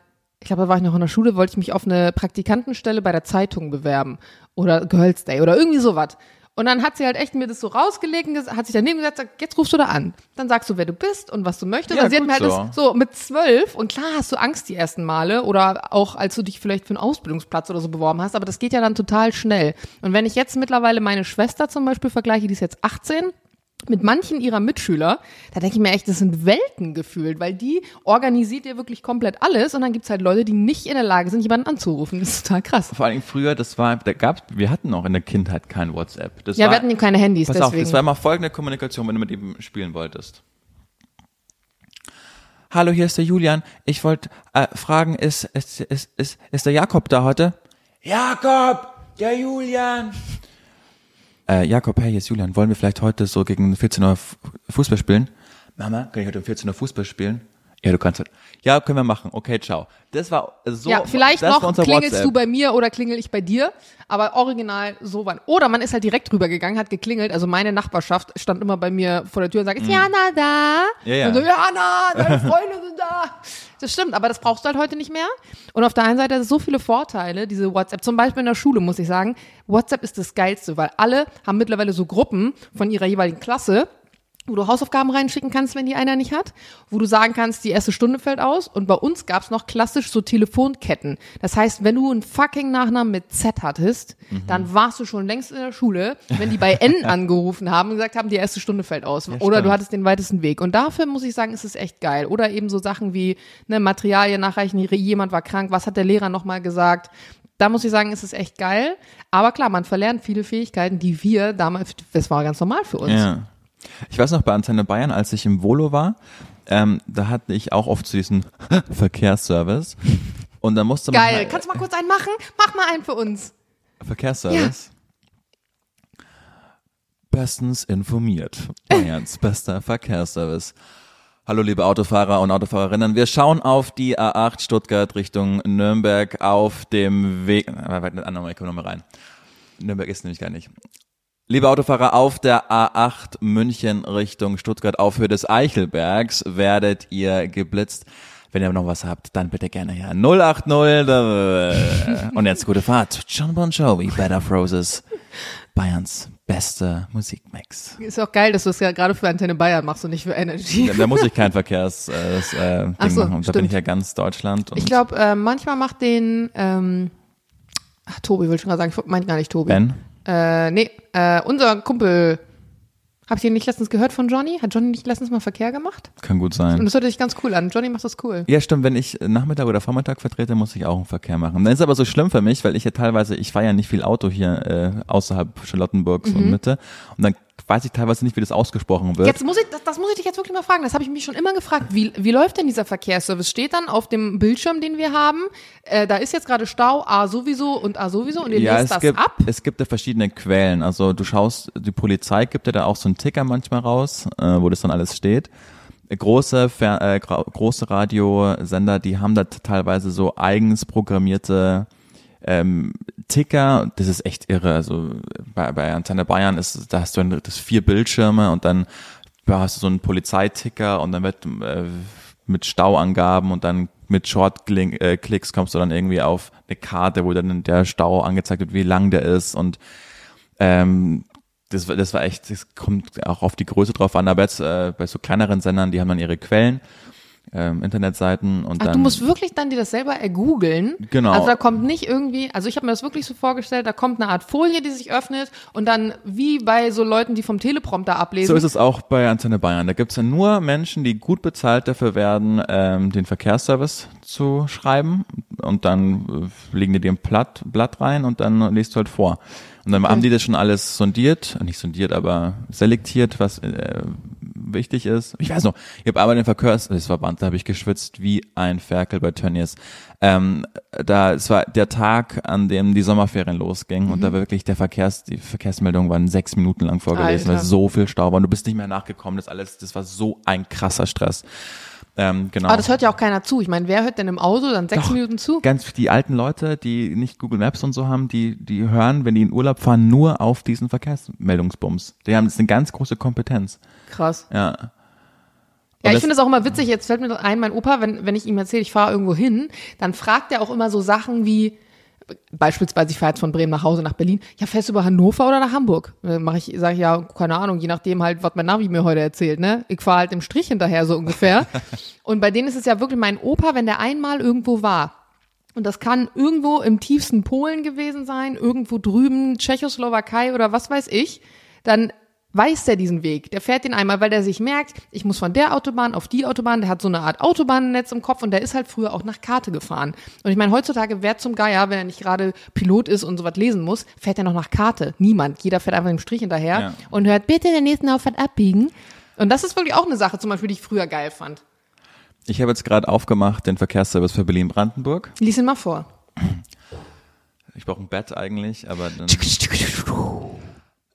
ich glaube, da war ich noch in der Schule, wollte ich mich auf eine Praktikantenstelle bei der Zeitung bewerben oder Girls Day oder irgendwie sowas. Und dann hat sie halt echt mir das so rausgelegt und hat sich daneben gesetzt, sagt, jetzt rufst du da an. Dann sagst du, wer du bist und was du möchtest. Ja, und sie hat mir halt so. das so mit zwölf und klar hast du Angst die ersten Male oder auch als du dich vielleicht für einen Ausbildungsplatz oder so beworben hast, aber das geht ja dann total schnell. Und wenn ich jetzt mittlerweile meine Schwester zum Beispiel vergleiche, die ist jetzt 18, mit manchen ihrer Mitschüler, da denke ich mir echt, das sind Welten gefühlt, weil die organisiert dir wirklich komplett alles und dann gibt's halt Leute, die nicht in der Lage sind, jemanden anzurufen. Das ist total krass. Vor allem früher, das war, da gab's, wir hatten noch in der Kindheit kein WhatsApp. Das Ja, war, wir hatten keine Handys, Pass auf, deswegen. das war immer folgende Kommunikation, wenn du mit ihm spielen wolltest. Hallo, hier ist der Julian. Ich wollte äh, fragen, ist, ist, ist, ist, ist der Jakob da heute? Jakob, der Julian. Äh, Jakob, hey, hier ist Julian. Wollen wir vielleicht heute so gegen 14 Uhr Fu- Fußball spielen? Mama, kann ich heute um 14 Uhr Fußball spielen? Ja, du kannst halt. Ja, können wir machen. Okay, ciao. Das war so. ja, vielleicht noch klingelst WhatsApp. du bei mir oder klingel ich bei dir, aber original so wann. Oder man ist halt direkt rübergegangen, hat geklingelt. Also meine Nachbarschaft stand immer bei mir vor der Tür und sagt, ist Jana da? Ja, ja. Und so, Jana, deine Freunde sind da. Das stimmt, aber das brauchst du halt heute nicht mehr. Und auf der einen Seite hat es so viele Vorteile, diese WhatsApp. Zum Beispiel in der Schule, muss ich sagen, WhatsApp ist das Geilste, weil alle haben mittlerweile so Gruppen von ihrer jeweiligen Klasse wo du Hausaufgaben reinschicken kannst, wenn die einer nicht hat, wo du sagen kannst, die erste Stunde fällt aus. Und bei uns gab's noch klassisch so Telefonketten. Das heißt, wenn du einen fucking Nachnamen mit Z hattest, Mhm. dann warst du schon längst in der Schule, wenn die bei N angerufen haben und gesagt haben, die erste Stunde fällt aus. Oder stimmt. du hattest den weitesten Weg. Und dafür muss ich sagen, ist es echt geil. Oder eben so Sachen wie ne, Materialien nachreichen, jemand war krank, was hat der Lehrer nochmal gesagt. Da muss ich sagen, ist es echt geil. Aber klar, man verlernt viele Fähigkeiten, die wir damals, das war ganz normal für uns. Ja. Ich weiß noch bei Antenne Bayern, als ich im Volo war, ähm, da hatte ich auch oft zu diesem Verkehrsservice. Und da musste man Geil. halt- Kannst du mal kurz einen machen? Mach mal einen für uns. Verkehrsservice. Bestens informiert. Bayerns bester Verkehrsservice. Hallo liebe Autofahrer und Autofahrerinnen. Wir schauen auf die A8 Stuttgart Richtung Nürnberg auf dem Weg. Ah, Warte, andere, ich komme nochmal rein. Nürnberg ist nämlich gar nicht. Liebe Autofahrer, auf der A8 München Richtung Stuttgart auf Höhe des Eichelbergs werdet ihr geblitzt. Wenn ihr noch was habt, dann bitte gerne her. 080. da- Und jetzt gute Fahrt. John Bon Jovi, Bed of Roses. Bayerns beste Musikmix. Ist auch geil, dass du es ja gerade für Antenne Bayern machst und nicht für Energy. Da, da muss ich kein Verkehrs äh, das, äh, Ding so, machen. Da bin stimmt. ich ja ganz Deutschland. Und Ich glaube, äh, manchmal macht den, ähm, ach, Tobi will ich schon gerade sagen, ich meine gar nicht Tobi. Ben? Äh, nee, äh, unser Kumpel, habt ihr nicht letztens gehört von Johnny? Hat Johnny nicht letztens mal Verkehr gemacht? Kann gut Und sein. das hört sich ganz cool an. Johnny macht das cool. Ja, stimmt. Wenn ich Nachmittag oder Vormittag vertrete, muss ich auch einen Verkehr machen. Dann ist aber so schlimm für mich, weil ich ja teilweise, ich fahre ja nicht viel Auto hier äh, außerhalb Charlottenburgs Mhm. und Mitte. Und dann weiß ich teilweise nicht, wie das ausgesprochen wird. Jetzt muss ich, das, das muss ich dich jetzt wirklich mal fragen. Das habe ich mich schon immer gefragt. Wie, wie läuft denn dieser Verkehrsservice? Steht dann auf dem Bildschirm, den wir haben, äh, da ist jetzt gerade Stau, A sowieso und A sowieso und ihr ja, lest es das gibt, ab? es gibt ja verschiedene Quellen. Also du schaust, die Polizei gibt ja da auch so einen Ticker manchmal raus, äh, wo das dann alles steht. Große, äh, große Radiosender, die haben da teilweise so eigens programmierte ähm, Ticker. Das ist echt irre. Also bei, bei Antenne Bayern ist, da hast du ein, das vier Bildschirme und dann hast du so einen Polizeiticker und dann wird äh, mit Stauangaben und dann mit Short-Clicks kommst du dann irgendwie auf eine Karte, wo dann der Stau angezeigt wird, wie lang der ist und ähm, das, das war echt, das kommt auch auf die Größe drauf an, aber jetzt äh, bei so kleineren Sendern, die haben dann ihre Quellen, ähm, Internetseiten und Ach, dann du musst wirklich dann dir das selber ergoogeln. Genau. Also da kommt nicht irgendwie, also ich habe mir das wirklich so vorgestellt, da kommt eine Art Folie, die sich öffnet und dann wie bei so Leuten, die vom Teleprompter ablesen. So ist es auch bei Antenne Bayern. Da gibt's ja nur Menschen, die gut bezahlt dafür werden, ähm, den Verkehrsservice zu schreiben. Und dann äh, legen die dir ein Blatt, Blatt rein und dann liest du halt vor. Und dann haben die das schon alles sondiert, nicht sondiert, aber selektiert, was äh, wichtig ist. Ich weiß noch, ich habe einmal den Verkehrsverband, da habe ich geschwitzt wie ein Ferkel bei Tönnies. Ähm, da, es war der Tag, an dem die Sommerferien losgingen und da war wirklich der Verkehrs, die Verkehrsmeldungen waren sechs Minuten lang vorgelesen, weil so viel Stau war und du bist nicht mehr nachgekommen, das alles, das war so ein krasser Stress. Ähm, genau. Aber das hört ja auch keiner zu. Ich meine, wer hört denn im Auto dann sechs Doch. Minuten zu? Ganz die alten Leute, die nicht Google Maps und so haben, die, die hören, wenn die in Urlaub fahren, nur auf diesen Verkehrsmeldungsbums. Die haben das ist eine ganz große Kompetenz. Krass. Ja. Ja, ich finde das auch immer witzig. Jetzt fällt mir ein, mein Opa, wenn, wenn ich ihm erzähle, ich fahre irgendwo hin, dann fragt er auch immer so Sachen wie, beispielsweise, ich fahre jetzt von Bremen nach Hause nach Berlin. Ja, fährst du über Hannover oder nach Hamburg? Dann mache ich, sage ich ja, keine Ahnung, je nachdem halt, was mein Navi mir heute erzählt, ne? Ich fahre halt im Strich hinterher, so ungefähr. und bei denen ist es ja wirklich mein Opa, wenn der einmal irgendwo war. Und das kann irgendwo im tiefsten Polen gewesen sein, irgendwo drüben Tschechoslowakei oder was weiß ich. Dann weiß der diesen Weg. Der fährt den einmal, weil der sich merkt, ich muss von der Autobahn auf die Autobahn, der hat so eine Art Autobahnnetz im Kopf und der ist halt früher auch nach Karte gefahren. Und ich meine, heutzutage, wer zum Geier, wenn er nicht gerade Pilot ist und sowas lesen muss, fährt er noch nach Karte. Niemand. Jeder fährt einfach im Strich hinterher Ja. und hört bitte in der nächsten Auffahrt abbiegen. Und das ist wirklich auch eine Sache, zum Beispiel, die ich früher geil fand. Ich habe jetzt gerade aufgemacht den Verkehrsservice für Berlin-Brandenburg. Lies ihn mal vor. Ich brauche ein Bett eigentlich, aber dann.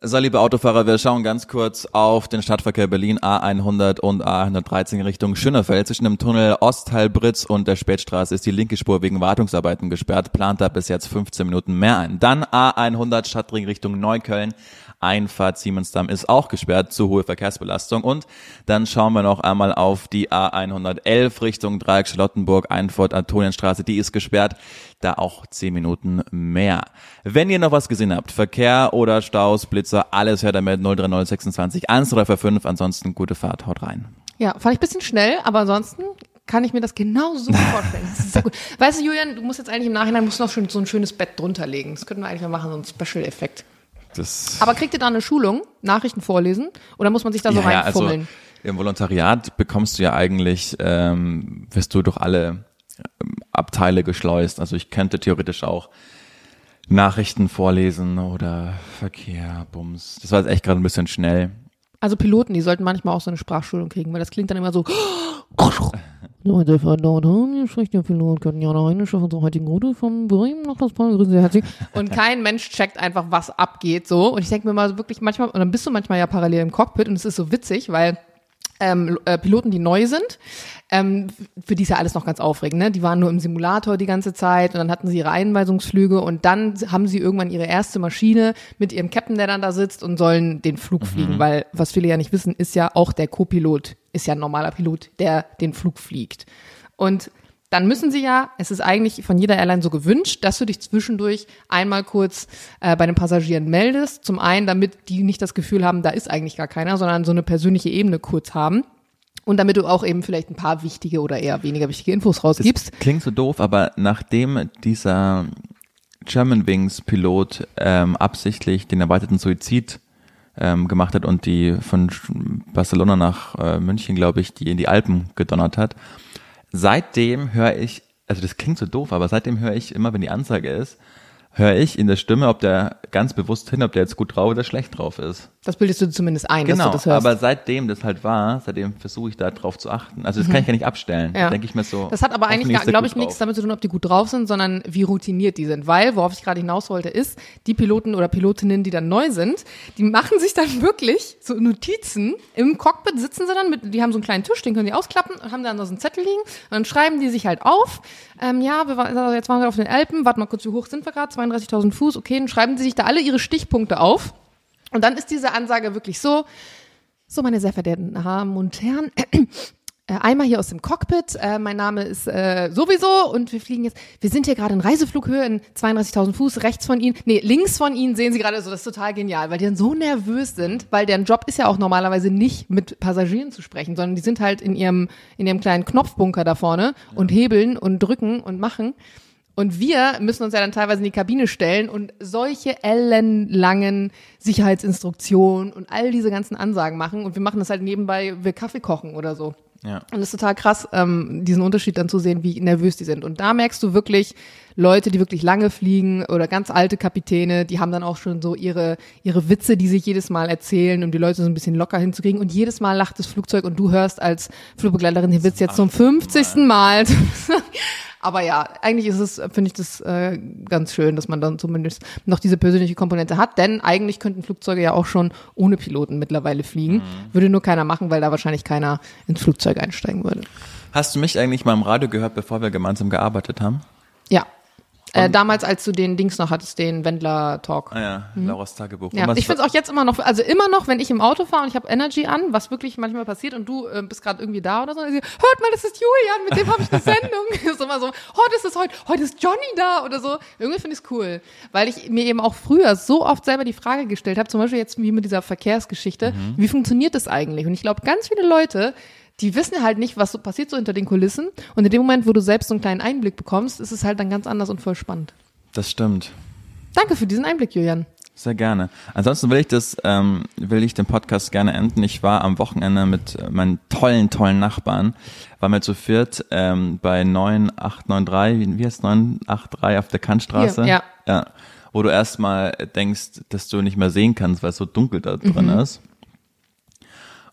So, liebe Autofahrer, wir schauen ganz kurz auf den Stadtverkehr Berlin A100 und A113 Richtung Schönerfeld. Zwischen dem Tunnel Ostteil-Britz und der Spätstraße ist die linke Spur wegen Wartungsarbeiten gesperrt. Plant da bis jetzt 15 Minuten mehr ein. Dann A100 Stadtring Richtung Neukölln. Einfahrt Siemensdamm ist auch gesperrt, zu hohe Verkehrsbelastung. Und dann schauen wir noch einmal auf die A111 Richtung Dreieck Charlottenburg, Einfahrt Antonienstraße, die ist gesperrt, da auch 10 Minuten mehr. Wenn ihr noch was gesehen habt, Verkehr oder Staus, Blitzer, alles hört damit 03026 1345, ansonsten gute Fahrt, haut rein. Ja, fand ich ein bisschen schnell, aber ansonsten kann ich mir das genau so vorstellen. Das ist sehr gut. Weißt du, Julian, du musst jetzt eigentlich im Nachhinein musst noch schon so ein schönes Bett drunter legen. Das könnten wir eigentlich mal machen, so ein Special-Effekt. Das Aber kriegt ihr da eine Schulung, Nachrichten vorlesen? Oder muss man sich da so ja, ja, reinfummeln? also im Volontariat bekommst du ja eigentlich, ähm, wirst du durch alle ähm, Abteile geschleust. Also ich könnte theoretisch auch Nachrichten vorlesen oder Verkehr, Bums. Das war jetzt echt gerade ein bisschen schnell. Also Piloten, die sollten manchmal auch so eine Sprachschulung kriegen, weil das klingt dann immer so. Leute, verdammt, hier spricht der Pilot, können ja eine auf unserer heutigen Route von Bremen nach Palmas. grüßen Sie herzlich. Und kein Mensch checkt einfach, was abgeht, so. Und ich denke mir mal wirklich manchmal, und dann bist du manchmal ja parallel im Cockpit und es ist so witzig, weil ähm, äh, Piloten, die neu sind, ähm, für die ist ja alles noch ganz aufregend. Ne? Die waren nur im Simulator die ganze Zeit und dann hatten sie ihre Einweisungsflüge und dann haben sie irgendwann ihre erste Maschine mit ihrem Captain, der dann da sitzt und sollen den Flug fliegen, weil was viele ja nicht wissen, ist ja auch der Co-Pilot, ist ja ein normaler Pilot, der den Flug fliegt. Und dann müssen sie ja, es ist eigentlich von jeder Airline so gewünscht, dass du dich zwischendurch einmal kurz äh, bei den Passagieren meldest. Zum einen, damit die nicht das Gefühl haben, da ist eigentlich gar keiner, sondern so eine persönliche Ebene kurz haben. Und damit du auch eben vielleicht ein paar wichtige oder eher weniger wichtige Infos rausgibst. Klingt so doof, aber nachdem dieser Germanwings Pilot ähm, absichtlich den erweiterten Suizid ähm, gemacht hat und die von Barcelona nach äh, München, glaube ich, die in die Alpen gedonnert hat, seitdem höre ich, also das klingt so doof, aber seitdem höre ich immer, wenn die Ansage ist, höre ich in der Stimme, ob der ganz bewusst hin, ob der jetzt gut drauf oder schlecht drauf ist. Das bildest du zumindest ein, dass Genau, du das hörst. aber seitdem das halt war, seitdem versuche ich da drauf zu achten. Also das kann ich ja nicht abstellen. Mhm. Ja. Denke ich mir so. Das hat aber eigentlich, glaube ich, nichts damit zu tun, ob die gut drauf sind, sondern wie routiniert die sind. Weil, worauf ich gerade hinaus wollte, ist, die Piloten oder Pilotinnen, die dann neu sind, die machen sich dann wirklich so Notizen. Im Cockpit sitzen sie dann mit, die haben so einen kleinen Tisch, den können die ausklappen und haben dann da so einen Zettel liegen. Und dann schreiben die sich halt auf, ähm, ja, wir waren, jetzt waren wir auf den Alpen, warte mal kurz, wie hoch sind wir gerade? 32.000 Fuß, okay, dann schreiben sie sich da alle ihre Stichpunkte auf. Und dann ist diese Ansage wirklich so, so, meine sehr verehrten Damen und Herren, äh, einmal hier aus dem Cockpit. Äh, mein Name ist äh, sowieso und wir fliegen jetzt. Wir sind hier gerade in Reiseflughöhe in 32.000 Fuß. Rechts von Ihnen, nee, links von Ihnen sehen Sie gerade so, das ist total genial, weil die dann so nervös sind, weil deren Job ist ja auch normalerweise nicht mit Passagieren zu sprechen, sondern die sind halt in ihrem in ihrem kleinen Knopfbunker da vorne und hebeln und drücken und machen. Und wir müssen uns ja dann teilweise in die Kabine stellen und solche ellenlangen Sicherheitsinstruktionen und all diese ganzen Ansagen machen. Und wir machen das halt nebenbei, wir Kaffee kochen oder so. Ja. Und es ist total krass, ähm, diesen Unterschied dann zu sehen, wie nervös die sind. Und da merkst du wirklich Leute, die wirklich lange fliegen oder ganz alte Kapitäne, die haben dann auch schon so ihre, ihre Witze, die sich jedes Mal erzählen, um die Leute so ein bisschen locker hinzukriegen. Und jedes Mal lacht das Flugzeug und du hörst als Flugbegleiterin den Witz jetzt zum 50. Mal. Aber ja, eigentlich ist es, finde ich das äh, ganz schön, dass man dann zumindest noch diese persönliche Komponente hat, denn eigentlich könnten Flugzeuge ja auch schon ohne Piloten mittlerweile fliegen. Würde nur keiner machen, weil da wahrscheinlich keiner ins Flugzeug einsteigen würde. Hast du mich eigentlich mal im Radio gehört, bevor wir gemeinsam gearbeitet haben? Ja. Äh, damals, als du den Dings noch hattest, den Wendler-Talk. Ah ja, Lauras Tagebuch. Ja, ich finde es auch jetzt immer noch, also immer noch, wenn ich im Auto fahre und ich habe Energy an, was wirklich manchmal passiert und du äh, bist gerade irgendwie da oder so, und ich, hört mal, das ist Julian, mit dem habe ich eine Sendung. ist immer so, heute ist es heute, heute ist Johnny da oder so. Irgendwie finde ich es cool, weil ich mir eben auch früher so oft selber die Frage gestellt habe, zum Beispiel jetzt wie mit dieser Verkehrsgeschichte, wie funktioniert das eigentlich? Und ich glaube, ganz viele Leute, die wissen halt nicht, was so passiert so hinter den Kulissen. Und in dem Moment, wo du selbst so einen kleinen Einblick bekommst, ist es halt dann ganz anders und voll spannend. Das stimmt. Danke für diesen Einblick, Julian. Sehr gerne. Ansonsten will ich das, ähm, will ich den Podcast gerne enden. Ich war am Wochenende mit äh, meinen tollen, tollen Nachbarn, waren wir zu viert ähm, bei 9893, wie, wie heißt 983 auf der Kantstraße? Hier, ja. ja. Wo du erstmal denkst, dass du nicht mehr sehen kannst, weil es so dunkel da drin Mhm. ist.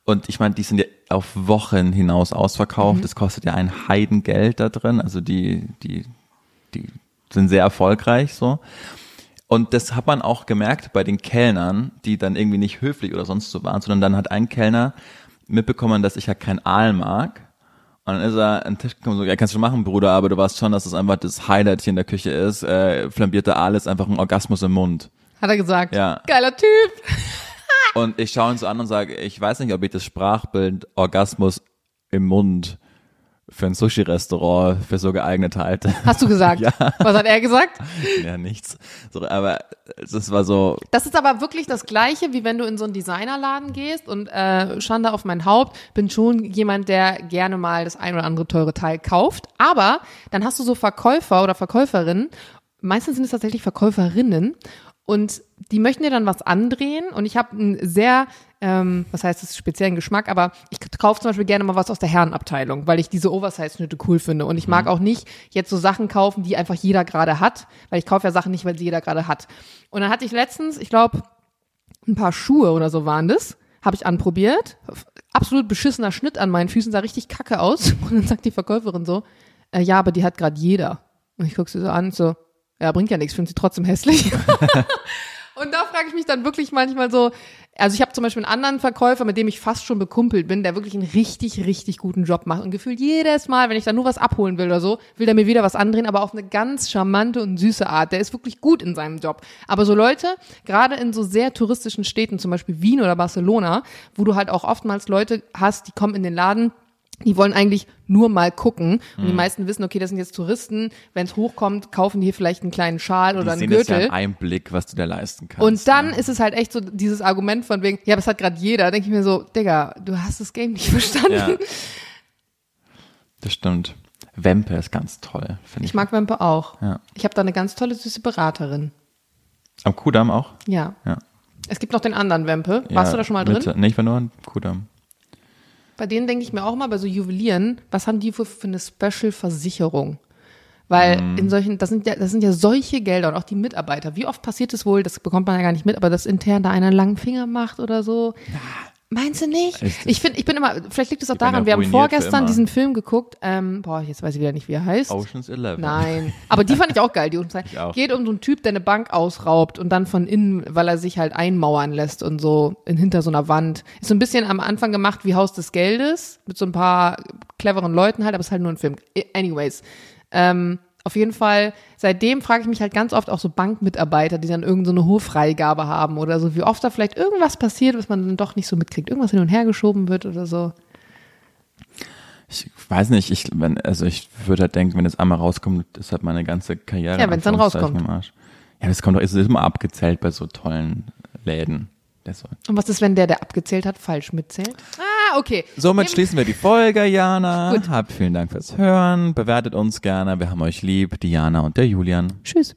Und ich meine, die sind ja auf Wochen hinaus Mhm. ausverkauft. Das kostet ja ein Heidengeld da drin. Also die, die, die sind sehr erfolgreich so. Und das hat man auch gemerkt bei den Kellnern, die dann irgendwie nicht höflich oder sonst so waren, sondern dann hat ein Kellner mitbekommen, dass ich ja kein Aal mag. Und dann ist er an den Tisch gekommen und so, ja, kannst du machen, Bruder, aber du weißt schon, dass das einfach das Highlight hier in der Küche ist. Äh, flambierte Aal ist einfach ein Orgasmus im Mund. Hat er gesagt. Ja. Geiler Typ. Und ich schaue ihn so an und sage, ich weiß nicht, ob ich das Sprachbild Orgasmus im Mund für ein Sushi-Restaurant für so geeignet halte. Hast du gesagt? Ja. Was hat er gesagt? ja, nichts. So, aber das war so, Das ist aber wirklich das Gleiche, wie wenn du in so einen Designerladen gehst und äh, Schande auf mein Haupt, bin schon jemand, der gerne mal das ein oder andere teure Teil kauft. Aber dann hast du so Verkäufer oder Verkäuferinnen, meistens sind es tatsächlich Verkäuferinnen und die möchten dir dann was andrehen. Und ich habe einen sehr, ähm, was heißt das, speziellen Geschmack, aber ich kaufe zum Beispiel gerne mal was aus der Herrenabteilung, weil ich diese Oversize-Schnitte cool finde. Und ich mag auch nicht jetzt so Sachen kaufen, die einfach jeder gerade hat, weil ich kaufe ja Sachen nicht, weil sie jeder gerade hat. Und dann hatte ich letztens, ich glaube, ein paar Schuhe oder so waren das, habe ich anprobiert, absolut beschissener Schnitt an meinen Füßen, sah richtig kacke aus. Und dann sagt die Verkäuferin so, äh, ja, aber die hat gerade jeder. Und ich gucke sie so an, so, ja, bringt ja nichts, finde sie trotzdem hässlich. Und da frage ich mich dann wirklich manchmal so, also ich habe zum Beispiel einen anderen Verkäufer, mit dem ich fast schon bekumpelt bin, der wirklich einen richtig, richtig guten Job macht. Und gefühlt jedes Mal, wenn ich da nur was abholen will oder so, will der mir wieder was andrehen, aber auf eine ganz charmante und süße Art. Der ist wirklich gut in seinem Job. Aber so Leute, gerade in so sehr touristischen Städten, zum Beispiel Wien oder Barcelona, wo du halt auch oftmals Leute hast, die kommen in den Laden, die wollen eigentlich nur mal gucken. Und die meisten wissen, okay, das sind jetzt Touristen. Wenn es hochkommt, kaufen die hier vielleicht einen kleinen Schal oder die einen sehen das ja Gürtel. in einem Blick, was du dir leisten kannst. Und dann ja. ist es halt echt so dieses Argument von wegen, ja, das hat gerade jeder. Denke ich mir so, Digga, du hast das Game nicht verstanden. Ja. Das stimmt. Wempe ist ganz toll, finde ich. Ich mag Wempe auch. Ja. Ich habe da eine ganz tolle, süße Beraterin. Am Kudamm auch? Ja. Ja. Es gibt noch den anderen Wempe. Warst ja, du da schon mal drin? Mitte. Nee, ich war nur am Kudamm. Bei denen denke ich mir auch mal, bei so Juwelieren, was haben die für, für eine Special-Versicherung? Weil Mhm. in solchen, das sind ja, das sind ja solche Gelder und auch die Mitarbeiter. Wie oft passiert es wohl, das bekommt man ja gar nicht mit, aber dass intern da einer einen langen Finger macht oder so? Meinst du nicht? Ich finde, ich bin immer, vielleicht liegt es auch daran, wir haben vorgestern diesen Film geguckt, ähm, boah, jetzt weiß ich wieder nicht, wie er heißt. Ocean's Eleven. Nein, aber die fand ich auch geil, die Unzeit. Ich auch. Geht um so einen Typ, der eine Bank ausraubt und dann von innen, weil er sich halt einmauern lässt und so in, hinter so einer Wand. Ist so ein bisschen am Anfang gemacht wie Haus des Geldes, mit so ein paar cleveren Leuten halt, aber es ist halt nur ein Film. Anyways. Ähm, auf jeden Fall, seitdem frage ich mich halt ganz oft auch so Bankmitarbeiter, die dann irgendeine so eine hohe Freigabe haben oder so, wie oft da vielleicht irgendwas passiert, was man dann doch nicht so mitkriegt. Irgendwas hin und her geschoben wird oder so. Ich weiß nicht, ich, wenn, also ich würde halt denken, wenn es einmal rauskommt, ist halt meine ganze Karriere. Ja, wenn's dann Anführungszeichen rauskommt. Ja, das kommt doch, es ist immer abgezählt bei so tollen Läden. Das soll- Und was ist, wenn der, der abgezählt hat, falsch mitzählt? Ah, okay. Somit schließen wir die Folge, Jana. Gut. Habt vielen Dank fürs Hören. Bewertet uns gerne. Wir haben euch lieb. Diana und der Julian. Tschüss.